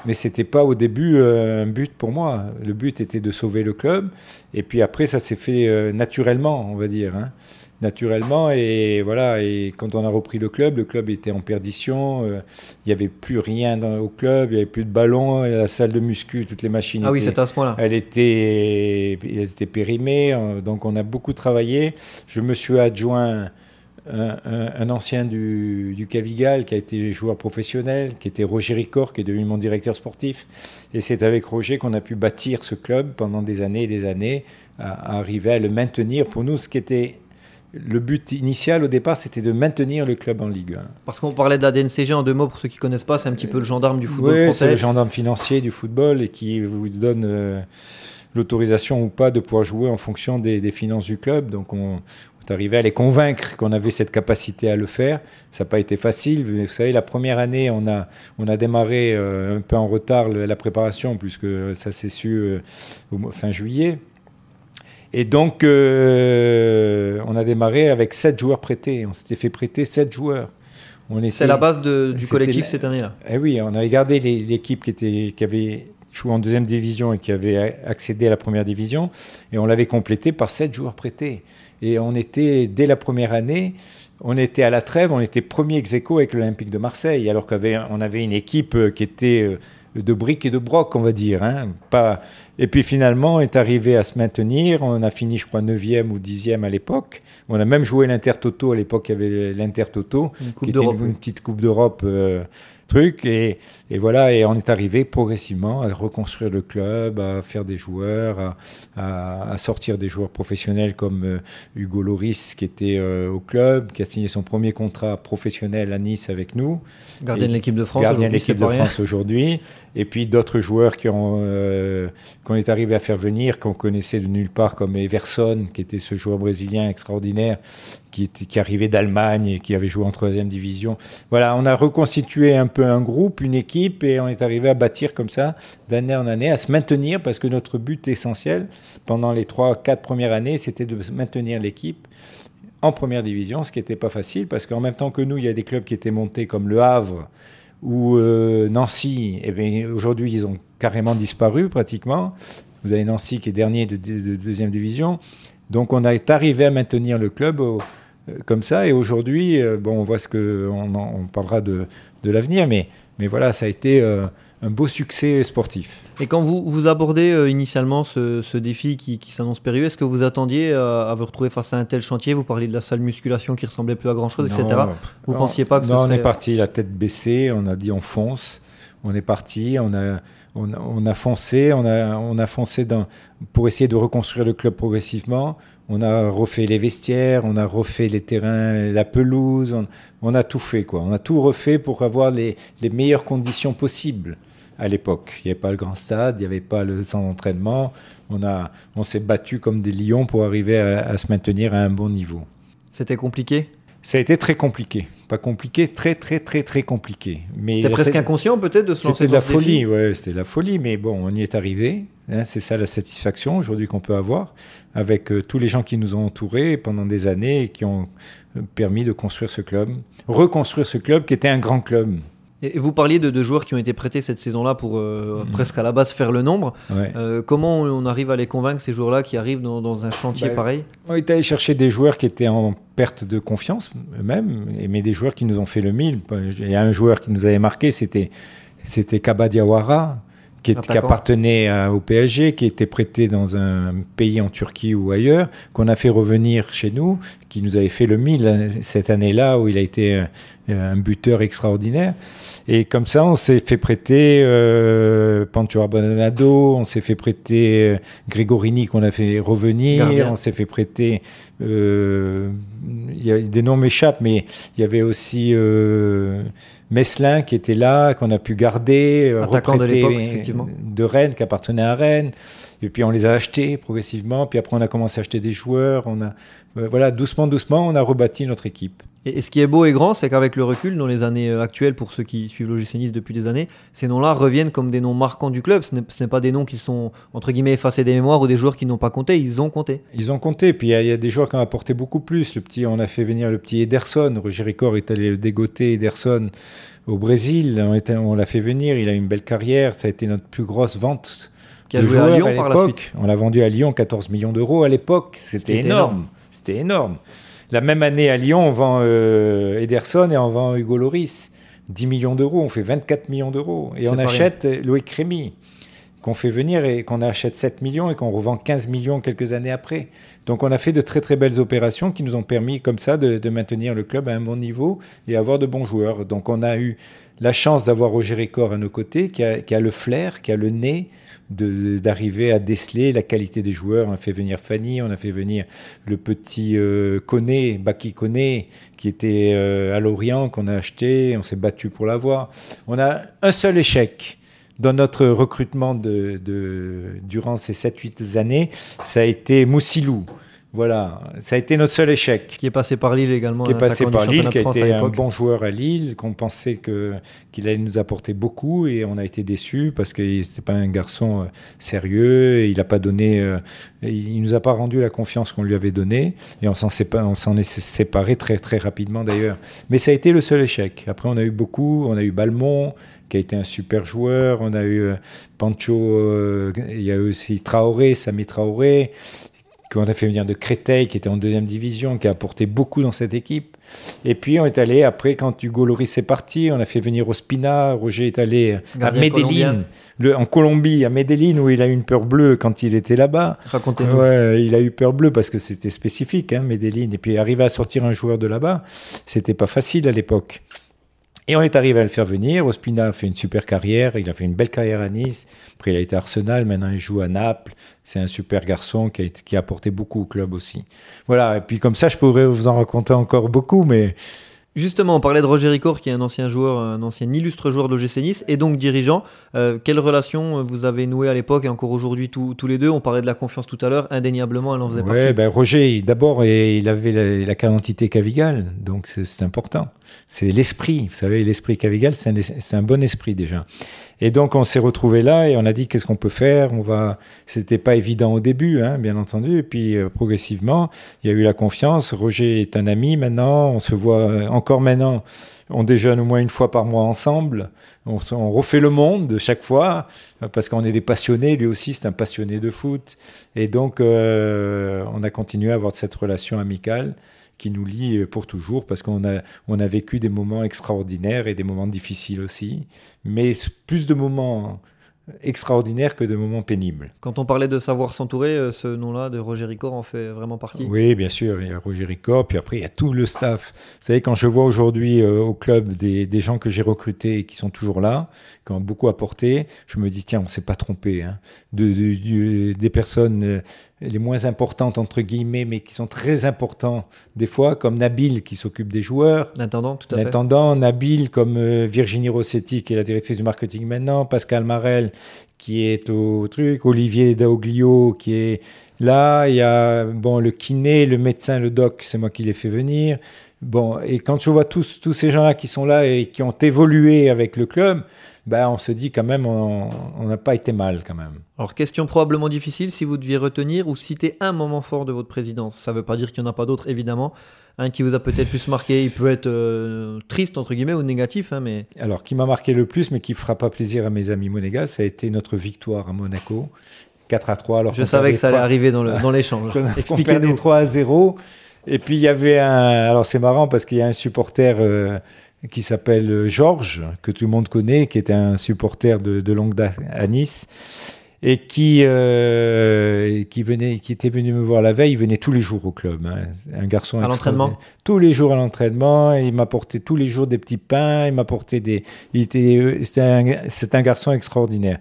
Mais c'était pas au début euh, un but pour moi. Le but était de sauver le club. Et puis après, ça s'est fait euh, naturellement, on va dire. Hein. Naturellement. Et voilà. Et quand on a repris le club, le club était en perdition. Euh, il n'y avait plus rien dans, au club. Il n'y avait plus de ballon. La salle de muscu, toutes les machines. Ah oui, c'est à ce point-là. Elles étaient, elles étaient périmées. Donc on a beaucoup travaillé. Je me suis adjoint un, ancien du, du, Cavigal qui a été joueur professionnel, qui était Roger Ricor, qui est devenu mon directeur sportif. Et c'est avec Roger qu'on a pu bâtir ce club pendant des années et des années, à, arriver à le maintenir. Pour nous, ce qui était le but initial au départ, c'était de maintenir le club en Ligue 1. Parce qu'on parlait de la DNCG en deux mots, pour ceux qui ne connaissent pas, c'est un petit peu le gendarme du football oui, c'est le gendarme financier du football et qui vous donne euh, l'autorisation ou pas de pouvoir jouer en fonction des, des finances du club. Donc on, arrivé à les convaincre qu'on avait cette capacité à le faire. Ça n'a pas été facile. vous savez, la première année, on a, on a démarré euh, un peu en retard la préparation, puisque ça s'est su euh, fin juillet. Et donc, euh, on a démarré avec sept joueurs prêtés. On s'était fait prêter sept joueurs. C'est la base du collectif cette année-là. Eh oui, on avait gardé l'équipe qui, était, qui avait joué en deuxième division et qui avait accédé à la première division, et on l'avait complété par sept joueurs prêtés. Et on était, dès la première année, on était à la trêve, on était premier ex avec l'Olympique de Marseille, alors qu'on avait une équipe euh, qui était euh, de briques et de broc, on va dire. Hein. Pas... Et puis finalement, on est arrivé à se maintenir. On a fini, je crois, 9e ou 10e à l'époque. On a même joué l'Inter-Toto. À l'époque, il y avait l'Inter-Toto, qui était une, petite Coupe d'Europe. Euh, truc. Et, et, voilà, et on est arrivé progressivement à reconstruire le club, à faire des joueurs, à, à, sortir des joueurs professionnels comme euh, Hugo Loris qui était euh, au club, qui a signé son premier contrat professionnel à Nice avec nous. Gardien de l'équipe de France. Gardien de l'équipe de France aujourd'hui. Et puis d'autres joueurs qui ont euh, qu'on est arrivé à faire venir, qu'on connaissait de nulle part, comme Everson, qui était ce joueur brésilien extraordinaire, qui, était, qui arrivait d'Allemagne et qui avait joué en troisième division. Voilà, on a reconstitué un peu un groupe, une équipe, et on est arrivé à bâtir comme ça, d'année en année, à se maintenir, parce que notre but essentiel, pendant les trois, quatre premières années, c'était de maintenir l'équipe en première division, ce qui n'était pas facile, parce qu'en même temps que nous, il y a des clubs qui étaient montés comme Le Havre ou euh, Nancy, et eh bien aujourd'hui, ils ont carrément disparu pratiquement. Vous avez Nancy qui est dernier de, deuxième division. Donc on est arrivé à maintenir le club euh, comme ça. Et aujourd'hui, euh, bon, on voit ce que on, on parlera de, de l'avenir, mais, mais voilà, ça a été un beau succès sportif. Et quand vous, vous abordez euh, initialement ce, ce, défi qui, qui s'annonce périlleux, est-ce que vous attendiez euh, à, vous retrouver face à un tel chantier? Vous parliez de la salle musculation qui ressemblait plus à grand chose, etc. Vous ne pensiez pas que non, ce serait... on est parti la tête baissée, on a dit on fonce, on est parti, on a, on, on a foncé, on a, on a foncé dans, pour essayer de reconstruire le club progressivement. On a refait les vestiaires, on a refait les terrains, la pelouse, on, on a tout fait quoi. On a tout refait pour avoir les, les meilleures conditions possibles à l'époque. Il n'y avait pas le grand stade, il n'y avait pas le centre d'entraînement. On, a, on s'est battu comme des lions pour arriver à, se maintenir à un bon niveau. C'était compliqué? Ça a été très compliqué. Pas compliqué, très très très très compliqué. C'était presque inconscient peut-être de se lancer C'était de la folie, ouais, c'était de la folie, mais bon, on y est arrivé. Hein, c'est ça la satisfaction aujourd'hui qu'on peut avoir avec euh, tous les gens qui nous ont entourés pendant des années et qui ont euh, permis de construire ce club, reconstruire ce club qui était un grand club. Et vous parliez de, deux joueurs qui ont été prêtés cette saison-là pour euh, mm. presque à la base faire le nombre. Euh, comment on arrive à les convaincre, ces joueurs-là qui arrivent dans, un chantier bah, pareil? On est allé chercher des joueurs qui étaient en perte de confiance eux-mêmes, mais des joueurs qui nous ont fait le mille. Il y a un joueur qui nous avait marqué, c'était c'était Kaba Diawara, qui, qui, appartenait au PSG, qui était prêté dans un pays en Turquie ou ailleurs, qu'on a fait revenir chez nous, qui nous avait fait le mille hein, cette année-là où il a été euh, un buteur extraordinaire. Et comme ça, on s'est fait prêter euh, Pancho Arbonado, on s'est fait prêter euh, Gregorini qu'on a fait revenir, on s'est fait prêter. Euh, y a, des noms m'échappent, mais il y avait aussi euh, Meslin qui était là, qu'on a pu garder, euh, Attaquant de, Rennes, qui appartenait à Rennes. Et puis on les a achetés progressivement. Puis après on a commencé à acheter des joueurs. On a, euh, voilà, doucement, doucement, on a rebâti notre équipe. Et, ce qui est beau et grand, c'est qu'avec le recul, dans les années euh, actuelles, pour ceux qui suivent l'OGC Nice depuis des années, ces noms-là reviennent comme des noms marquants du club. Ce n'est pas des noms qui sont, entre guillemets, effacés des mémoires ou des joueurs qui n'ont pas compté. Ils ont compté. Ils ont compté. Puis il y, a des joueurs qui ont apporté beaucoup plus. Le petit, on a fait venir le petit Ederson. Roger Ricor est allé le dégoter, Ederson, au Brésil. On, on l'a fait venir. Il a une belle carrière. Ça a été notre plus grosse vente. Qui a joué à Lyon par la suite. On l'a vendu à Lyon 14 millions d'euros à l'époque. C'était énorme. C'était énorme. La même année à Lyon, on vend euh, Ederson et on vend Hugo Loris. 10 millions d'euros, on fait 24 millions d'euros. Et on achète Loïc Rémy, qu'on fait venir et qu'on achète 7 millions et qu'on revend 15 millions quelques années après. Donc on a fait de très très belles opérations qui nous ont permis comme ça de, maintenir le club à un bon niveau et avoir de bons joueurs. Donc on a eu la chance d'avoir Roger Récor à nos côtés, qui a, le flair, qui a le nez, d'arriver à déceler la qualité des joueurs. On a fait venir Fanny, on a fait venir le petit euh, Baki Koné, qui était euh, à Lorient, qu'on a acheté, on s'est battu pour l'avoir. On a un seul échec dans notre recrutement durant ces 7-8 années, ça a été Moussilou. Voilà, ça a été notre seul échec. Qui est passé par Lille également. Qui est passé par Lille, qui a été un bon joueur à Lille, qu'on pensait que qu'il allait nous apporter beaucoup et on a été déçus parce que c'était pas un garçon euh, sérieux. Et il a pas donné, euh, il nous a pas rendu la confiance qu'on lui avait donnée et on s'en on s'en est séparé très très rapidement d'ailleurs. Mais ça a été le seul échec. Après on a eu beaucoup, on a eu Balmont qui a été un super joueur. On a eu euh, Pancho, il y a eu aussi Traoré, Sami Traoré qu'on a fait venir de Créteil, qui était en deuxième division, qui a apporté beaucoup dans cette équipe. Et puis on est allé, après, quand Hugo Loris est parti, on a fait venir Ospina, Roger est allé à Medellin, en Colombie, à Medellin, où il a eu une peur bleue quand il était là-bas. Racontez-nous. Ouais, il a eu peur bleue parce que c'était spécifique, hein, Medellin. Et puis arriver à sortir un joueur de là-bas, c'était pas facile à l'époque. Et on est arrivé à le faire venir. Ospina a fait une super carrière. Il a fait une belle carrière à Nice. Après, il a été à Arsenal. Maintenant, il joue à Naples. C'est un super garçon qui a, apporté beaucoup au club aussi. Voilà. Et puis, comme ça, je pourrais vous en raconter encore beaucoup, mais Justement, on parlait de Roger Ricord, qui est un ancien joueur, un ancien illustre joueur de l'OGC Nice et donc dirigeant. Euh, quelle relation vous avez nouée à l'époque et encore aujourd'hui tous les deux? On parlait de la confiance tout à l'heure, indéniablement, elle en faisait ouais, Ben Roger, d'abord, il avait la, la carte d'identité Cavigal, donc c'est important. C'est l'esprit, vous savez, l'esprit Cavigal, c'est un, un bon esprit déjà. Et donc on s'est retrouvé là et on a dit qu'est-ce qu'on peut faire? On va. C'était pas évident au début, hein, bien entendu. Et puis euh, progressivement, il y a eu la confiance. Roger est un ami maintenant. On se voit euh, encore maintenant. On déjeune au moins une fois par mois ensemble. On, refait le monde de chaque fois parce qu'on est des passionnés. Lui aussi, c'est un passionné de foot. Et donc, euh, on a continué à avoir cette relation amicale qui nous lie pour toujours parce qu'on a, on a vécu des moments extraordinaires et des moments difficiles aussi, mais plus de moments extraordinaire que de moments pénibles. Quand on parlait de savoir s'entourer, euh, ce nom-là de Roger Ricor en fait vraiment partie Oui, bien sûr, il y a Roger Ricor, puis après il y a tout le staff. Vous savez, quand je vois aujourd'hui euh, au club des, des gens que j'ai recrutés et qui sont toujours là, qui ont beaucoup apporté, je me dis, tiens, on ne s'est pas trompé. Hein. De, de, des personnes euh, les moins importantes, entre guillemets, mais qui sont très importants des fois, comme Nabil qui s'occupe des joueurs. L'intendant, tout à fait. L'intendant, Nabil, comme Virginie Rossetti qui est la directrice du marketing maintenant, Pascal Marel qui est au truc, Olivier Daoglio qui est là, il y a bon le kiné, le médecin, le doc, c'est moi qui les fait venir. Bon, et quand je vois tous, tous ces gens-là qui sont là et qui ont évolué avec le club, ben on se dit quand même, on n'a pas été mal quand même. Alors, question probablement difficile, si vous deviez retenir ou citer un moment fort de votre présidence. Ça ne veut pas dire qu'il n'y en a pas d'autres, évidemment. Un qui vous a peut-être plus marqué, il peut être euh, triste, entre guillemets, ou négatif. Hein, mais... Alors, qui m'a marqué le plus, mais qui ne fera pas plaisir à mes amis monégas, ça a été notre victoire à Monaco. 4 à 3. Alors Je savais que ça allait arriver dans l'échange. (laughs) Expliquez-nous. 3 à 0. Et puis il y avait un. Alors c'est marrant parce qu'il y a un supporter euh, qui s'appelle Georges, que tout le monde connaît, qui était un supporter de, de longue date à Nice et qui euh, qui venait qui était venu me voir la veille il venait tous les jours au club hein. un garçon à l'entraînement? Tous les jours à l'entraînement il m'apportait tous les jours des petits pains il m'apportait des il était c'est un, un garçon extraordinaire.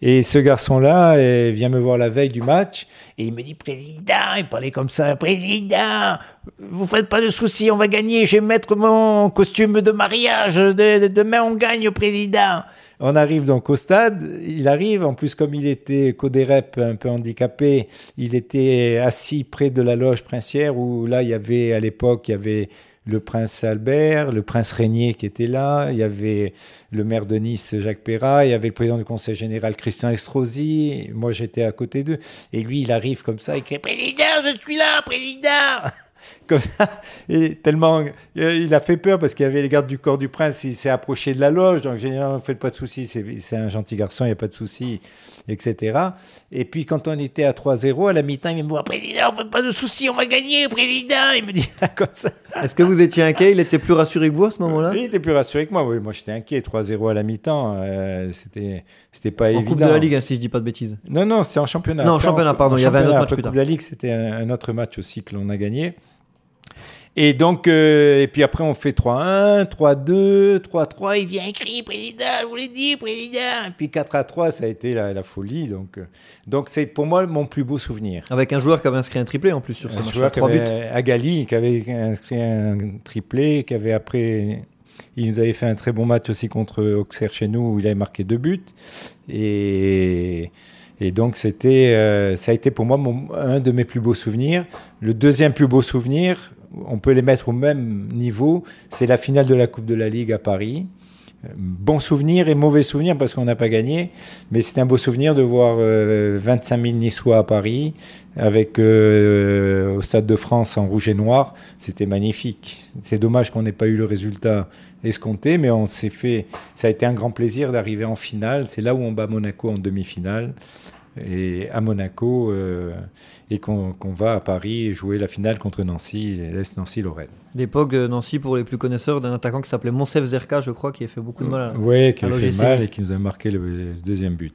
Et ce garçon là euh, vient me voir la veille du match et il me dit président il parlait comme ça président vous faites pas de soucis on va gagner je vais mettre mon costume de mariage demain on gagne président on arrive donc au stade, il arrive, en plus comme il était codérep un peu handicapé, il était assis près de la loge princière où là il y avait à l'époque, il y avait le prince Albert, le prince Régnier qui était là, il y avait le maire de Nice Jacques Perrat, il y avait le président du conseil général Christian Estrosi, moi j'étais à côté d'eux, et lui il arrive comme ça, il crie Président, je suis là, Président comme ça. Et tellement, il a fait peur parce qu'il y avait les gardes du corps du prince, il s'est approché de la loge, donc généralement, faites pas de soucis, c'est un gentil garçon, il n'y a pas de soucis, etc. Et puis quand on était à 3-0, à la mi-temps, il me dit, président, faites pas de soucis, on va gagner, président. Il me dit comme ça. Est-ce que vous étiez inquiet? Il était plus rassuré que vous à ce moment-là? Il était plus rassuré que moi, oui. Moi, j'étais inquiet. 3-0 à la mi-temps, euh, c'était, pas évident. En Coupe de la Ligue, hein, si je dis pas de bêtises. Non, non, c'est en championnat. Non, en championnat, pardon. il y avait un autre match plus tard. La Ligue, c'était un, autre match aussi que l'on a gagné. Et donc, euh, et puis après, on fait 3-1, 3-2, 3-3. Il vient écrire, président, je vous l'ai dit, président. Et puis 4-3, ça a été la, la folie. Donc, euh, donc c'est pour moi mon plus beau souvenir. Avec un joueur qui avait inscrit un triplé en plus sur ce match. Un joueur qui avait, Agali, qui avait inscrit un triplé, qui avait après. Il nous avait fait un très bon match aussi contre Auxerre chez nous, où il avait marqué deux buts. Et. Et donc, c'était, euh, ça a été pour moi mon, un de mes plus beaux souvenirs. Le deuxième plus beau souvenir, on peut les mettre au même niveau, c'est la finale de la Coupe de la Ligue à Paris. Bon souvenir et mauvais souvenir parce qu'on n'a pas gagné, mais c'est un beau souvenir de voir 25 euh, 000 Niçois à Paris avec euh, au Stade de France en rouge et noir. C'était magnifique. C'est dommage qu'on n'ait pas eu le résultat escompté, mais on s'est fait. Ça a été un grand plaisir d'arriver en finale. C'est là où on bat Monaco en demi-finale et à Monaco euh, et qu'on va à Paris jouer la finale contre Nancy, l'Est Nancy-Lorraine. L'époque de Nancy, pour les plus connaisseurs, d'un attaquant qui s'appelait Monsef Zerka, je crois, qui a fait beaucoup de mal à Oui, qui a fait mal et qui nous a marqué le, deuxième but.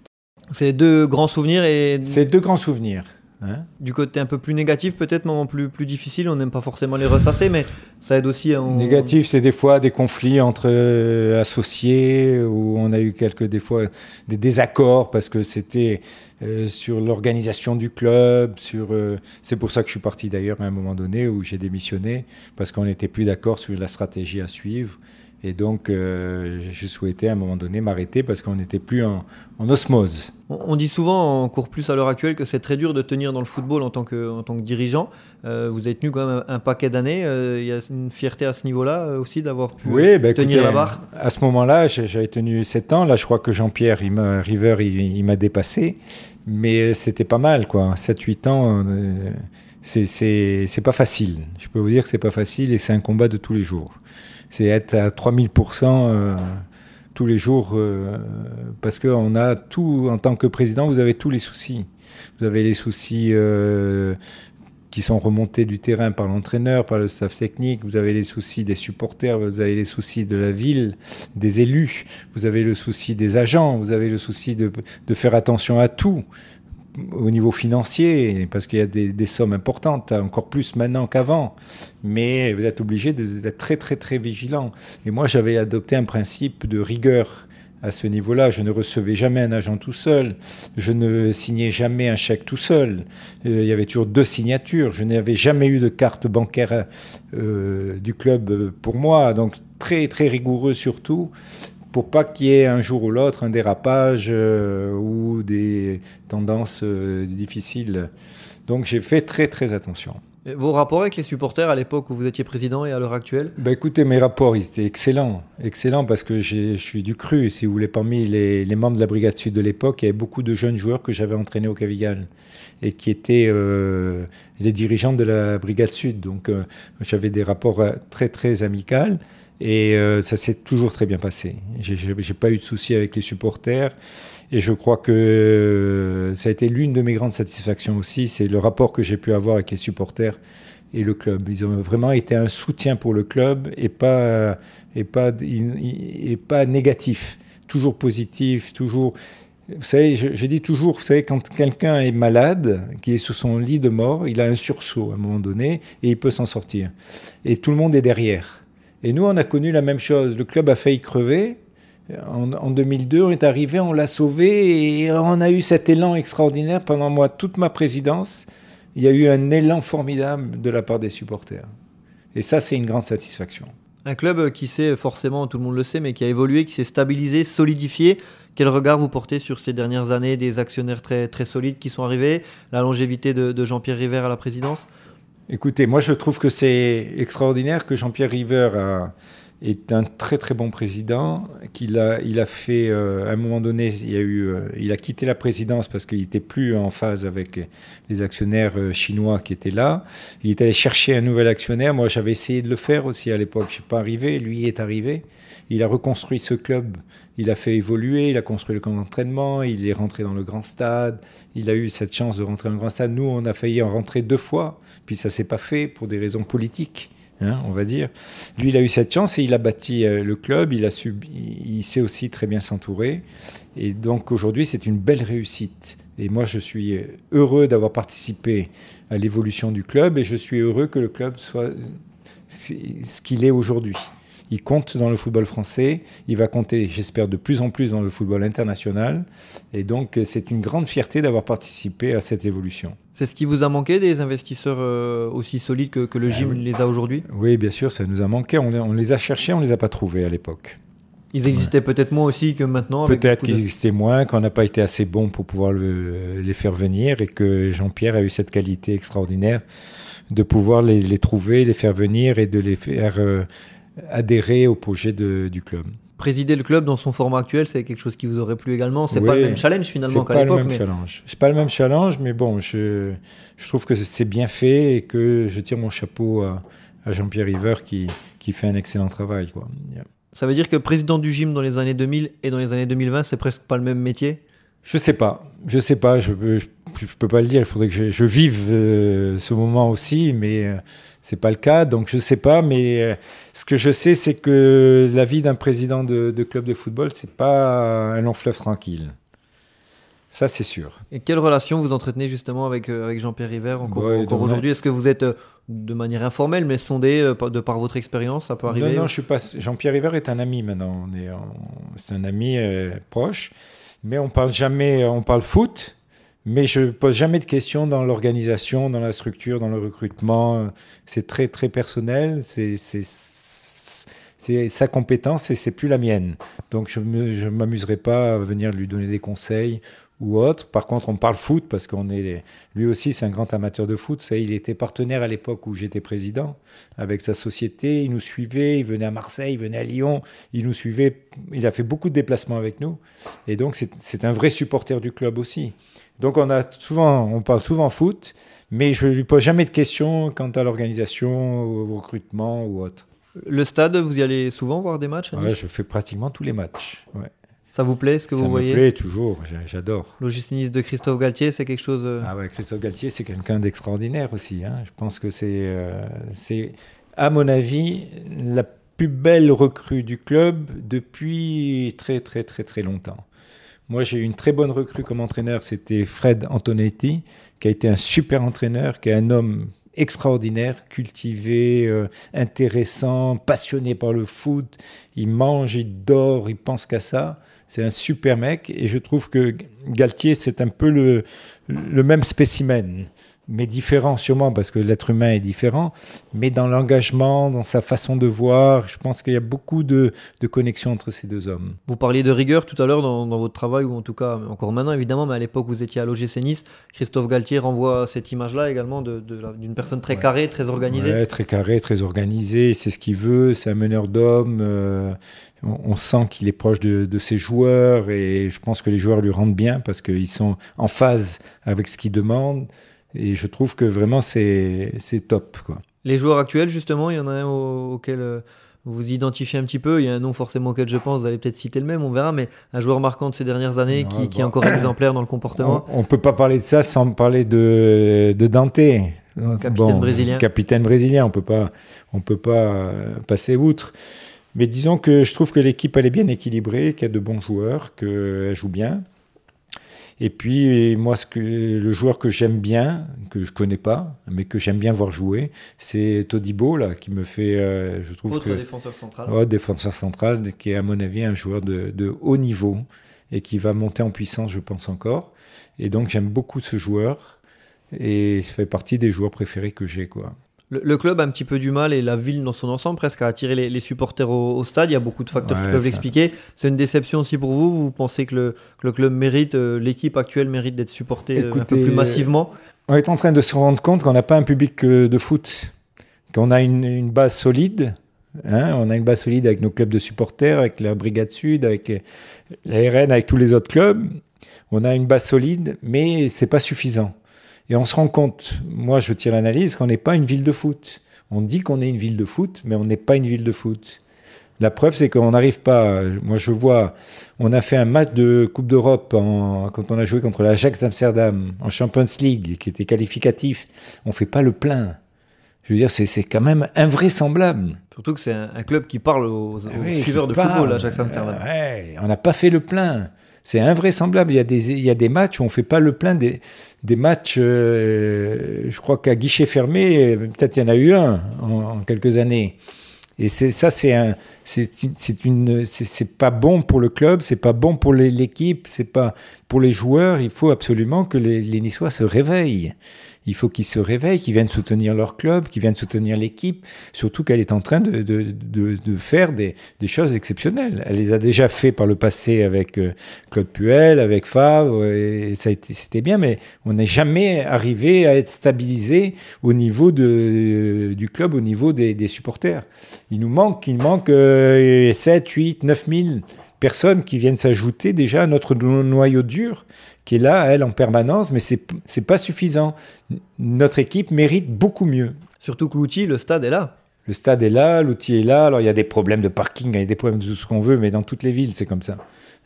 C'est deux grands souvenirs et... C'est deux grands souvenirs. Hein du côté un peu plus négatif, peut-être, moment plus, plus difficile, on n'aime pas forcément les ressasser, mais ça aide aussi à... Négatif, c'est des fois des conflits entre euh, associés, où on a eu quelques, des fois, des désaccords, parce que c'était euh, sur l'organisation du club, sur... Euh, c'est pour ça que je suis parti d'ailleurs à un moment donné, où j'ai démissionné, parce qu'on n'était plus d'accord sur la stratégie à suivre. Et donc, euh, je souhaitais à un moment donné m'arrêter parce qu'on n'était plus en, osmose. On, dit souvent, encore plus à l'heure actuelle, que c'est très dur de tenir dans le football en tant que, en tant que dirigeant. Euh, vous avez tenu quand même un, paquet d'années. Euh, il y a une fierté à ce niveau-là aussi d'avoir pu bah, tenir la barre À ce moment-là, j'avais tenu 7 ans. Là, je crois que Jean-Pierre River, il, m'a dépassé. Mais c'était pas mal, quoi. 7-8 ans, c'est pas facile. Je peux vous dire que c'est pas facile et c'est un combat de tous les jours c'est être à 3000% euh, tous les jours, euh, parce qu'on a tout, en tant que président, vous avez tous les soucis. Vous avez les soucis euh, qui sont remontés du terrain par l'entraîneur, par le staff technique, vous avez les soucis des supporters, vous avez les soucis de la ville, des élus, vous avez le souci des agents, vous avez le souci de, de faire attention à tout au niveau financier, parce qu'il y a des, sommes importantes, encore plus maintenant qu'avant. Mais vous êtes obligé d'être très très très vigilant. Et moi, j'avais adopté un principe de rigueur à ce niveau-là. Je ne recevais jamais un agent tout seul. Je ne signais jamais un chèque tout seul. Euh, il y avait toujours deux signatures. Je n'avais jamais eu de carte bancaire euh, du club pour moi. Donc très très rigoureux surtout pour pas qu'il y ait un jour ou l'autre un dérapage euh, ou des tendances euh, difficiles. Donc j'ai fait très très attention. vos rapports avec les supporters à l'époque où vous étiez président et à l'heure actuelle? Bah Écoutez, mes rapports, ils étaient excellents. Excellents parce que je suis du cru, si vous voulez. Parmi les, les membres de la Brigade Sud de l'époque, il y avait beaucoup de jeunes joueurs que j'avais entraînés au Cavigal et qui étaient euh, les dirigeants de la Brigade Sud. Donc j'avais des rapports très très amicaux. Et euh, ça s'est toujours très bien passé. J'ai pas eu de soucis avec les supporters. Et je crois que euh, ça a été l'une de mes grandes satisfactions aussi, c'est le rapport que j'ai pu avoir avec les supporters et le club. Ils ont vraiment été un soutien pour le club et pas, et pas, et pas négatif, toujours positif, toujours. Vous savez, je, dis toujours, vous savez, quand quelqu'un est malade, qui est sur son lit de mort, il a un sursaut à un moment donné et il peut s'en sortir. Et tout le monde est derrière. Et nous, on a connu la même chose. Le club a failli crever. En, 2002, on est arrivé, on l'a sauvé et on a eu cet élan extraordinaire pendant moi, toute ma présidence. Il y a eu un élan formidable de la part des supporters. Et ça, c'est une grande satisfaction. Un club qui s'est forcément, tout le monde le sait, mais qui a évolué, qui s'est stabilisé, solidifié. Quel regard vous portez sur ces dernières années des actionnaires très, solides qui sont arrivés, la longévité de, de Jean-Pierre River à la présidence? Écoutez, moi je trouve que c'est extraordinaire que Jean-Pierre River est un très très bon président, qu'il a, il a fait, euh, à un moment donné, il a, eu, euh, il a quitté la présidence parce qu'il n'était plus en phase avec les actionnaires euh, chinois qui étaient là. Il est allé chercher un nouvel actionnaire. Moi j'avais essayé de le faire aussi à l'époque, je ne suis pas arrivé, lui est arrivé. Il a reconstruit ce club, il a fait évoluer, il a construit le camp d'entraînement, il est rentré dans le grand stade, il a eu cette chance de rentrer dans le grand stade. Nous, on a failli en rentrer deux fois, puis ça s'est pas fait pour des raisons politiques. Hein, on va dire. Lui, il a eu cette chance et il a bâti euh, le club. Il a su, il sait aussi très bien s'entourer. Et donc aujourd'hui, c'est une belle réussite. Et moi, je suis heureux d'avoir participé à l'évolution du club et je suis heureux que le club soit ce qu'il est aujourd'hui il compte dans le football français, il va compter, j'espère, de plus en plus dans le football international. Et donc, c'est une grande fierté d'avoir participé à cette évolution. C'est ce qui vous a manqué des investisseurs euh, aussi solides que, le gym les a aujourd'hui? Oui, bien sûr, ça nous a manqué. On, les a cherchés, on ne les a pas trouvés à l'époque. Ils existaient peut-être moins aussi que maintenant Peut-être qu'ils existaient moins, qu'on n'a pas été assez bon pour pouvoir les faire venir et que Jean-Pierre a eu cette qualité extraordinaire de pouvoir les, trouver, les faire venir et de les faire euh, adhérer au projet du club. Présider le club dans son format actuel, c'est quelque chose qui vous aurait plu également. C'est pas le même challenge finalement qu'à l'époque. C'est pas le même challenge. C'est pas le même challenge, mais bon, je, je trouve que c'est bien fait et que je tire mon chapeau à, Jean-Pierre River qui, qui fait un excellent travail. Quoi. Ça veut dire que président du gym dans les années 2000 et dans les années 2020, c'est presque pas le même métier? Je sais pas. Je sais pas. Je peux, je, peux pas le dire. Il faudrait que je, vive euh, ce moment aussi, mais. Euh, c'est pas le cas, donc je sais pas, mais euh, ce que je sais, c'est que la vie d'un président de, club de football, c'est pas un long fleuve tranquille. Ça, c'est sûr. Et quelle relation vous entretenez justement avec, euh, avec Jean-Pierre River encore, aujourd'hui? Est-ce que vous êtes de manière informelle, mais sondé de par votre expérience Ça peut arriver? Non, non, je suis pas. Jean-Pierre River est un ami maintenant. On est, c'est un ami proche, mais on parle jamais. On parle foot, mais je pose jamais de questions dans l'organisation, dans la structure, dans le recrutement. C'est très très personnel. C'est sa compétence et c'est plus la mienne. Donc je ne m'amuserai pas à venir lui donner des conseils ou autre. Par contre, on parle foot parce qu'on est, lui aussi, c'est un grand amateur de foot. Ça, il était partenaire à l'époque où j'étais président avec sa société. Il nous suivait, il venait à Marseille, il venait à Lyon, il nous suivait. Il a fait beaucoup de déplacements avec nous. Et donc, c'est un vrai supporter du club aussi. Donc, on a souvent, on parle souvent foot, mais je lui pose jamais de questions quant à l'organisation, au recrutement ou autre. Le stade, vous y allez souvent voir des matchs Ouais, je fais pratiquement tous les matchs. Ouais. Ça vous plaît ce que vous voyez Ça me plaît toujours, j'adore. Logistiniste de Christophe Galtier, c'est quelque chose. Euh, ah ouais, Christophe Galtier, c'est quelqu'un d'extraordinaire aussi. Hein. Je pense que c'est, euh, c'est, à mon avis, la plus belle recrue du club depuis très très très très longtemps. Moi, j'ai eu une très bonne recrue comme entraîneur, c'était Fred Antonetti, qui a été un super entraîneur, qui est un homme extraordinaire, cultivé, euh, intéressant, passionné par le foot. Il mange, il dort, il pense qu'à ça. C'est un super mec et je trouve que Galtier, c'est un peu le, le même spécimen mais différent sûrement parce que l'être humain est différent, mais dans l'engagement, dans sa façon de voir, je pense qu'il y a beaucoup de, de, connexions entre ces deux hommes. Vous parliez de rigueur tout à l'heure dans, dans, votre travail, ou en tout cas encore maintenant évidemment, mais à l'époque vous étiez à l'OGC Nice, Christophe Galtier renvoie cette image-là également d'une de, personne très carrée, très organisée. Ouais, très carré, très organisé, c'est ce qu'il veut, c'est un meneur d'hommes, euh, on, sent qu'il est proche de, de, ses joueurs et je pense que les joueurs lui rendent bien parce qu'ils sont en phase avec ce qu'il demande. Et je trouve que vraiment, c'est top. Quoi. Les joueurs actuels, justement, il y en a un auquel euh, vous vous identifiez un petit peu. Il y a un nom forcément auquel je pense, vous allez peut-être citer le même, on verra, mais un joueur marquant de ces dernières années qui, qui, est encore (coughs) exemplaire dans le comportement. On ne peut pas parler de ça sans parler de, de Dante. Capitaine brésilien. Capitaine brésilien, on peut pas, on peut pas euh, passer outre. Mais disons que je trouve que l'équipe elle est bien équilibrée, qu'il y a de bons joueurs, qu'elle joue bien. Et puis, moi, ce que, le joueur que j'aime bien, que je connais pas, mais que j'aime bien voir jouer, c'est Todibo, là, qui me fait, euh, je trouve Autre défenseur central. Ouais, défenseur central, qui est, à mon avis, un joueur de, de, haut niveau et qui va monter en puissance, je pense encore. Et donc, j'aime beaucoup ce joueur et il fait partie des joueurs préférés que j'ai, quoi. Le, club a un petit peu du mal et la ville dans son ensemble presque à attirer les, supporters au, stade. Il y a beaucoup de facteurs qui peuvent l'expliquer. C'est une déception aussi pour vous. Vous pensez que le, club mérite, euh, l'équipe actuelle mérite d'être supportée euh, un peu plus massivement? On est en train de se rendre compte qu'on n'a pas un public euh, de foot, qu'on a une, base solide. Hein. on a une base solide avec nos clubs de supporters, avec la Brigade Sud, avec la RN, avec tous les autres clubs. On a une base solide, mais c'est pas suffisant. Et on se rend compte, moi je tiens l'analyse, qu'on n'est pas une ville de foot. On dit qu'on est une ville de foot, mais on n'est pas une ville de foot. La preuve, c'est qu'on n'arrive pas. Moi, je vois, on a fait un match de Coupe d'Europe quand on a joué contre l'Ajax d'Amsterdam en Champions League, qui était qualificatif. On fait pas le plein. Je veux dire, c'est quand même invraisemblable. Surtout que c'est un, club qui parle aux, suiveurs de football, l'Ajax Amsterdam. Ouais, on n'a pas fait le plein. C'est invraisemblable. Il y, a des, il y a des matchs où on fait pas le plein des, des matchs. Euh, je crois qu'à guichet fermé, peut-être il y en a eu un en, quelques années. Et ça, c'est un, c'est une, c'est pas bon pour le club, c'est pas bon pour l'équipe, c'est pas pour les joueurs. Il faut absolument que les, les Niçois se réveillent il faut qu'ils se réveillent, qu'ils viennent soutenir leur club, qu'ils viennent soutenir l'équipe, surtout qu'elle est en train de, faire des, choses exceptionnelles. Elle les a déjà fait par le passé avec euh, Claude Puel, avec Favre, et ça c'était bien, mais on n'est jamais arrivé à être stabilisé au niveau de, du club, au niveau des, des supporters. Il nous manque, il manque 7, 8, 9 000 personnes qui viennent s'ajouter déjà à notre noyau dur qui est là, elle, en permanence, mais c'est n'est pas suffisant. Notre équipe mérite beaucoup mieux. Surtout que l'outil, le stade est là. Le stade est là, l'outil est là. Alors il y a des problèmes de parking, il y a des problèmes de tout ce qu'on veut, mais dans toutes les villes, c'est comme ça.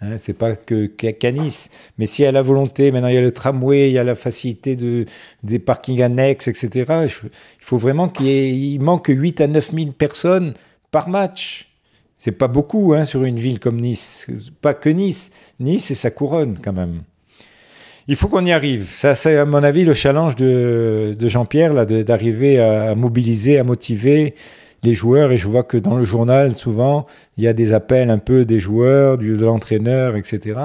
Hein, c'est pas que qu'à Nice. Mais s'il y a la volonté, maintenant il y a le tramway, il y a la facilité de, des parkings annexes, etc. il faut vraiment qu'il il manque 8 à 9 000 personnes par match. C'est pas beaucoup hein, sur une ville comme Nice. Pas que Nice. Nice, c'est sa couronne quand même. Il faut qu'on y arrive. Ça, c'est à mon avis le challenge de, de Jean-Pierre, là, d'arriver à, mobiliser, à motiver les joueurs. Et je vois que dans le journal, souvent, il y a des appels un peu des joueurs, du, de l'entraîneur, etc.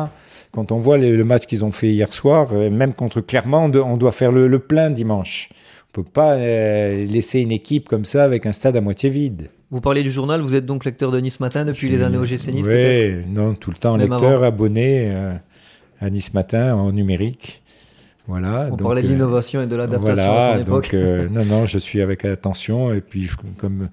Quand on voit le match qu'ils ont fait hier soir, euh, même contre Clermont, on doit faire le, plein dimanche. On peut pas euh, laisser une équipe comme ça avec un stade à moitié vide. Vous parlez du journal, vous êtes donc lecteur de Nice Matin depuis les années au GC Nice Oui, non, tout le temps lecteur, abonné. Euh, à Nice Matin en numérique. Voilà. On parlait de l'innovation et de l'adaptation voilà, à son époque. Donc, euh, non, non, je suis avec attention. Et puis, comme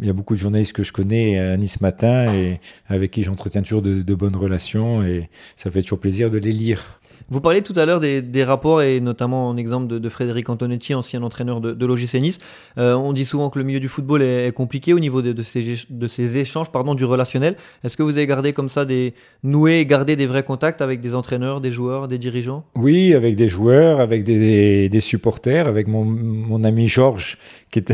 il y a beaucoup de journalistes que je connais à Nice Matin et avec qui j'entretiens toujours de, de, bonnes relations, et ça fait toujours plaisir de les lire. Vous parliez tout à l'heure des, rapports et notamment en exemple de, Frédéric Antonetti, ancien entraîneur de, de l'OGC Nice. Euh, on dit souvent que le milieu du football est, compliqué au niveau de, ces, échanges, pardon, du relationnel. Est-ce que vous avez gardé comme ça des noués, gardé des vrais contacts avec des entraîneurs, des joueurs, des dirigeants? Oui, avec des joueurs, avec des, supporters, avec mon, ami Georges qui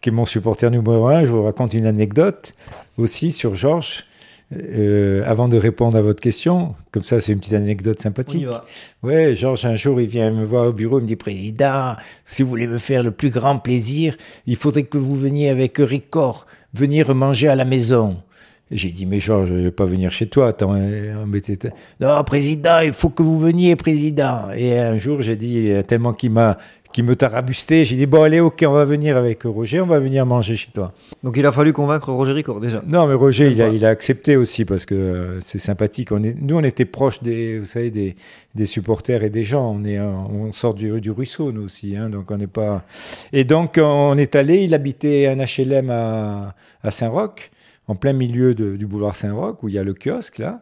qui est mon supporter numéro un. Je vous raconte une anecdote aussi sur Georges. Euh, avant de répondre à votre question, comme ça, c'est une petite anecdote sympathique. Ouais, Georges, un jour, il vient me voir au bureau, il me dit Président, si vous voulez me faire le plus grand plaisir, il faudrait que vous veniez avec Ricor, venir manger à la maison. J'ai dit, mais Georges, je ne vais pas venir chez toi, embêté. Non, président, il faut que vous veniez, président. Et un jour, j'ai dit, tellement qu'il m'a qui me tarabustait. J'ai dit, bon, allez, ok, on va venir avec Roger, on va venir manger chez toi. Donc il a fallu convaincre Roger Ricord déjà Non, mais Roger, il a, il a, accepté aussi parce que euh, c'est sympathique. On est, nous, on était proches des, vous savez, des, des supporters et des gens. On, est, on sort du, du ruisseau, nous aussi. Hein, donc on n'est pas. Et donc on est allé, il habitait un HLM à, à Saint-Roch en plein milieu du boulevard Saint-Roch, où il y a le kiosque, là.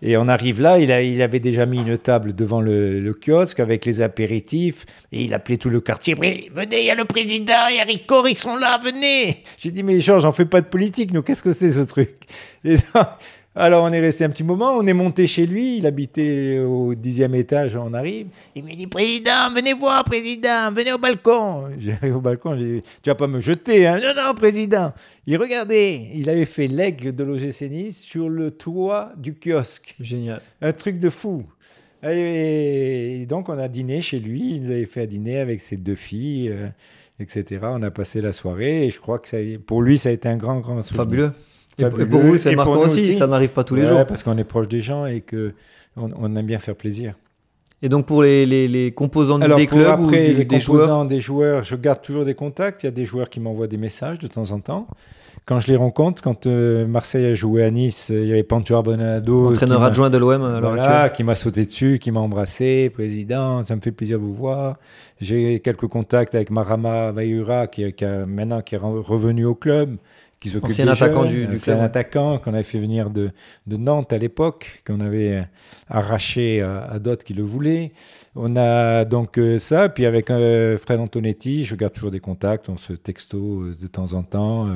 Et on arrive là, il, avait déjà mis une table devant le, kiosque avec les apéritifs, et il appelait tout le quartier. Venez, il y a le président, il y a Ricord, ils sont là, venez J'ai dit, mais Georges, j'en fais pas de politique, nous, qu'est-ce que c'est ce truc? Alors on est resté un petit moment, on est monté chez lui, il habitait au dixième étage, on arrive. Il me dit Président, venez voir, Président, venez au balcon. (laughs) J'arrive au balcon, j'ai dit Tu vas pas me jeter, hein Non, non, Président. Il regardait, il avait fait l'aigle de l'OGC Nice sur le toit du kiosque. Génial. Un truc de fou. Et donc on a dîné chez lui, il nous avait fait à dîner avec ses deux filles, euh, etc. On a passé la soirée et je crois que ça, pour lui ça a été un grand, grand souvenir. Fabuleux. Et, pour vous, c'est marquant aussi, ça n'arrive pas tous les jours. parce qu'on est proche des gens et que on, aime bien faire plaisir. Et donc pour les, les, les composants des clubs après, ou les composants des joueurs, je garde toujours des contacts. Il y a des joueurs qui m'envoient des messages de temps en temps. Quand je les rencontre, quand euh, Marseille a joué à Nice, il y avait Pancho Arbonado, entraîneur adjoint de l'OM voilà, qui m'a sauté dessus, qui m'a embrassé, président, ça me fait plaisir de vous voir. J'ai quelques contacts avec Marama Vayura qui, qui a, maintenant qui est revenu au club c'est un attaquant du, C'est un attaquant qu'on avait fait venir de, de Nantes à l'époque, qu'on avait arraché à, d'autres qui le voulaient. On a donc euh, ça, puis avec euh, Fred Antonetti, je garde toujours des contacts, on se texto euh, de temps en temps,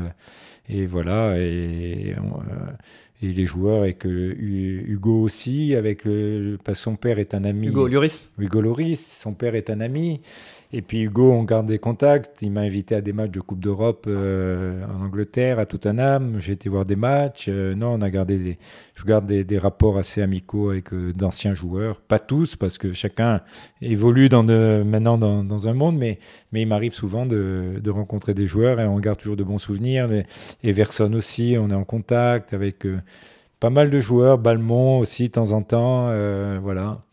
et voilà, et, et les joueurs, avec Hugo aussi, avec parce que son père est un ami. Hugo Loris. Hugo Loris, son père est un ami. Et puis Hugo, on garde des contacts. Il m'a invité à des matchs de Coupe d'Europe euh, en Angleterre, à Tottenham. J'ai été voir des matchs. Euh, non, on a gardé je garde des, rapports assez amicaux avec euh, d'anciens joueurs. Pas tous, parce que chacun évolue maintenant dans, un monde, mais, mais il m'arrive souvent de, de, rencontrer des joueurs et on garde toujours de bons souvenirs. Et Verson aussi, on est en contact avec pas mal de joueurs. Balmont aussi, de temps en temps. voilà.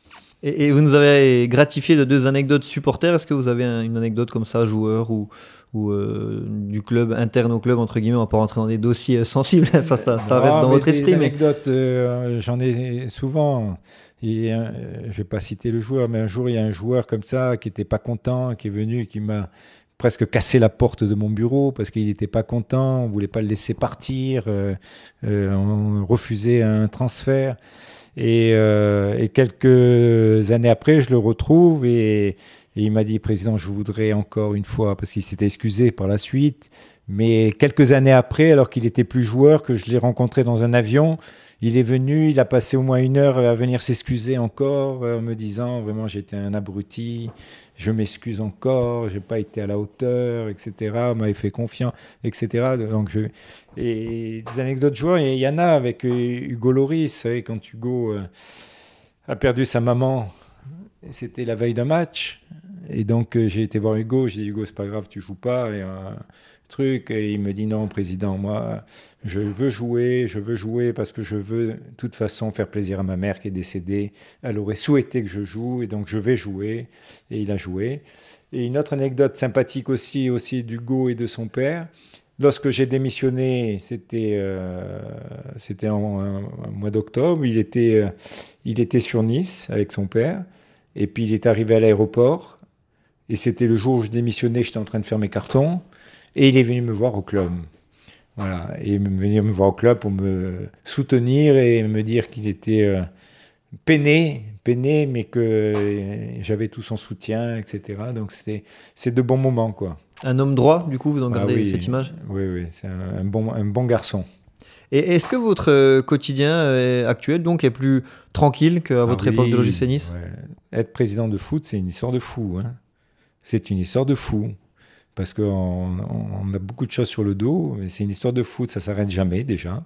Et, vous nous avez gratifié de deux anecdotes supporters. Est-ce que vous avez une anecdote comme ça, joueur ou, ou euh, du club interne au club entre guillemets, on va pas rentrer dans des dossiers euh, (laughs) sensibles. ça, ça, ça reste dans votre esprit. Anecdotes, euh, j'en ai souvent. Et, je vais pas citer le joueur, mais un jour il y a un joueur comme ça qui était pas content, qui est venu, qui m'a presque cassé la porte de mon bureau parce qu'il n'était pas content, on voulait pas le laisser partir, on refusait un transfert. Euh, et, quelques années après, je le retrouve et, il m'a dit, Président, je voudrais encore une fois, parce qu'il s'était excusé par la suite, mais quelques années après, alors qu'il était plus joueur, que je l'ai rencontré dans un avion, il est venu, il a passé au moins une heure à venir s'excuser encore, en me disant, vraiment, j'étais un abruti, je m'excuse encore, j'ai pas été à la hauteur, etc. On m'avait fait confiance, etc. Donc. Et des anecdotes joueurs, il y en a avec euh, Hugo Loris, quand Hugo euh, a perdu sa maman c'était la veille d'un match. Et donc, euh, j'ai été voir Hugo. J'ai dit, Hugo, c'est pas grave, tu joues pas. Et, truc. Et il me dit, non, président, moi, je veux jouer, je veux jouer parce que je veux, de toute façon, faire plaisir à ma mère qui est décédée. Elle aurait souhaité que je joue. Et donc, je vais jouer. Et il a joué. Et une autre anecdote sympathique aussi, aussi d'Hugo et de son père. Lorsque j'ai démissionné, c'était euh, c'était en, mois d'octobre. Il était euh, il était sur Nice avec son père, et puis il est arrivé à l'aéroport. Et c'était le jour où je démissionnais. J'étais en train de faire mes cartons, et il est venu me voir au club. Voilà, et venir me voir au club pour me soutenir et me dire qu'il était euh, peiné, peiné, mais que j'avais tout son soutien, etc. Donc c'était c'est de bons moments, quoi. Un homme droit, du coup, vous en ah gardez cette image? Oui, oui, c'est un, bon, un bon garçon. Et est-ce que votre euh, quotidien euh, actuel donc est plus tranquille qu'à ah votre époque de l'OGC Nice Être président de foot, c'est une histoire de fou. Hein. C'est une histoire de fou. Parce qu'on on a beaucoup de choses sur le dos, mais c'est une histoire de foot, ça s'arrête jamais déjà.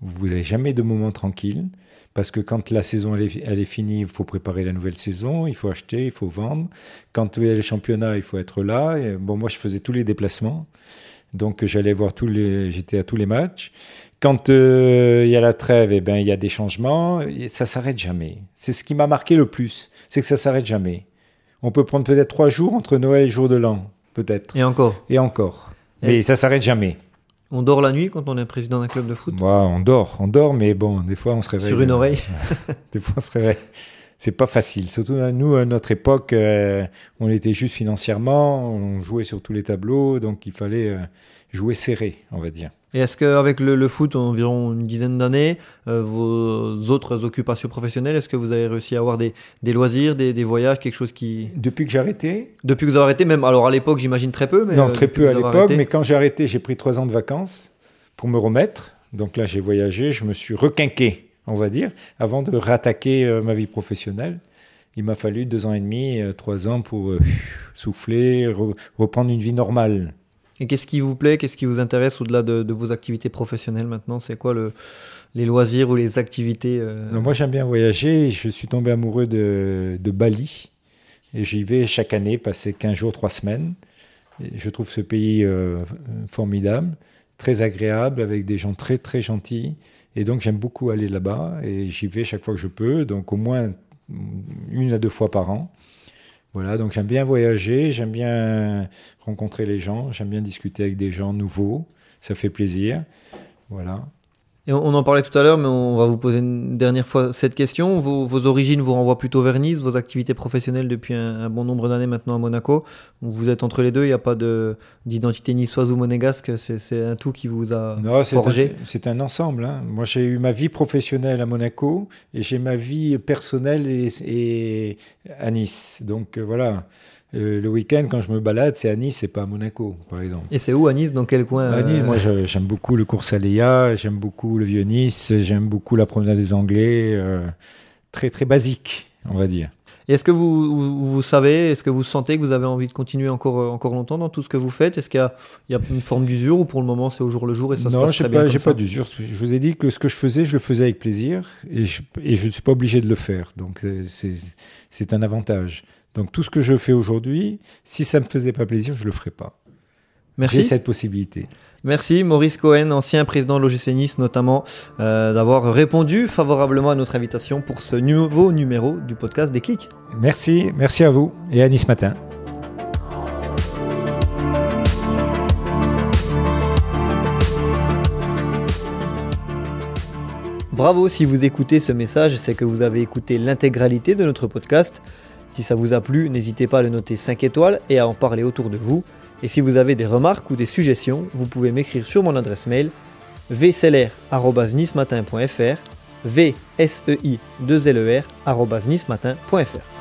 Vous n'avez jamais de moment tranquille. Parce que quand la saison elle est, finie, il faut préparer la nouvelle saison, il faut acheter, il faut vendre. Quand il y a le championnat, il faut être là. bon, moi, je faisais tous les déplacements. Donc, j'allais voir tous les, j'étais à tous les matchs. Quand euh, il y a la trêve, eh ben, il y a des changements. Et ça s'arrête jamais. C'est ce qui m'a marqué le plus. C'est que ça s'arrête jamais. On peut prendre peut-être trois jours entre Noël et jour de l'an. Peut-être. Et encore. Et encore. Mais ça s'arrête jamais. On dort la nuit quand on est président d'un club de foot? On dort, on dort, mais bon, des fois on se réveille. Sur une oreille (laughs) Des fois on se réveille. C'est pas facile. Surtout nous, à notre époque, euh, on était juste financièrement, on jouait sur tous les tableaux, donc il fallait euh, jouer serré, on va dire. Et est-ce qu'avec le, le, foot, environ une dizaine d'années, euh, vos autres occupations professionnelles, est-ce que vous avez réussi à avoir des, des loisirs, des, des, voyages, quelque chose qui... Depuis que j'ai arrêté Depuis que vous avez arrêté, même, alors à l'époque j'imagine très peu, mais... Non, euh, très peu à l'époque, mais quand j'ai arrêté, j'ai pris trois ans de vacances pour me remettre. Donc là, j'ai voyagé, je me suis requinqué, on va dire, avant de réattaquer euh, ma vie professionnelle. Il m'a fallu deux ans et demi, trois ans pour souffler, reprendre une vie normale. Et qu'est-ce qui vous plaît, qu'est-ce qui vous intéresse au-delà de, vos activités professionnelles maintenant? C'est quoi le, les loisirs ou les activités euh? Moi j'aime bien voyager, je suis tombé amoureux de, Bali et j'y vais chaque année, passer 15 jours, 3 semaines. je trouve ce pays euh, formidable, très agréable, avec des gens très très gentils. Et donc j'aime beaucoup aller là-bas et j'y vais chaque fois que je peux, donc au moins une à deux fois par an. Voilà, donc j'aime bien voyager, j'aime bien rencontrer les gens, j'aime bien discuter avec des gens nouveaux, ça fait plaisir. Voilà. Et on en parlait tout à l'heure, mais on va vous poser une dernière fois cette question. Vos, origines vous renvoient plutôt vers Nice, vos activités professionnelles depuis un, bon nombre d'années maintenant à Monaco. Vous êtes entre les deux, il n'y a pas d'identité niçoise ou monégasque, c'est un tout qui vous a non, forgé C'est un ensemble. Hein. Moi, j'ai eu ma vie professionnelle à Monaco et j'ai ma vie personnelle et, à Nice. Donc euh, voilà. Euh, le week-end, quand je me balade, c'est à Nice, c'est pas à Monaco, par exemple. Et c'est où à Nice Dans quel coin À Nice, moi, euh j'aime beaucoup le cours Saléa, j'aime beaucoup le vieux Nice, j'aime beaucoup la promenade des Anglais. Euh, très, très basique, on va dire. Est-ce que vous, vous, savez, est-ce que vous sentez que vous avez envie de continuer encore, encore longtemps dans tout ce que vous faites? Est-ce qu'il y, y, a une forme d'usure ou pour le moment c'est au jour le jour et ça se passe très bien Non, j'ai pas d'usure. Je vous ai dit que ce que je faisais, je le faisais avec plaisir et je, et je ne suis pas obligé de le faire. Donc c'est un avantage. Donc tout ce que je fais aujourd'hui, si ça ne me faisait pas plaisir, je ne le ferais pas. Merci. J'ai cette possibilité. Merci Maurice Cohen, ancien président de l'OGC Nice notamment, euh, d'avoir répondu favorablement à notre invitation pour ce nouveau numéro du podcast des clics. Merci, merci à vous et à Nice Matin. Bravo si vous écoutez ce message, c'est que vous avez écouté l'intégralité de notre podcast. Si ça vous a plu, n'hésitez pas à le noter 5 étoiles et à en parler autour de vous. Et si vous avez des remarques ou des suggestions, vous pouvez m'écrire sur mon adresse mail vseler.nismatin.fr vsei2ler.nismatin.fr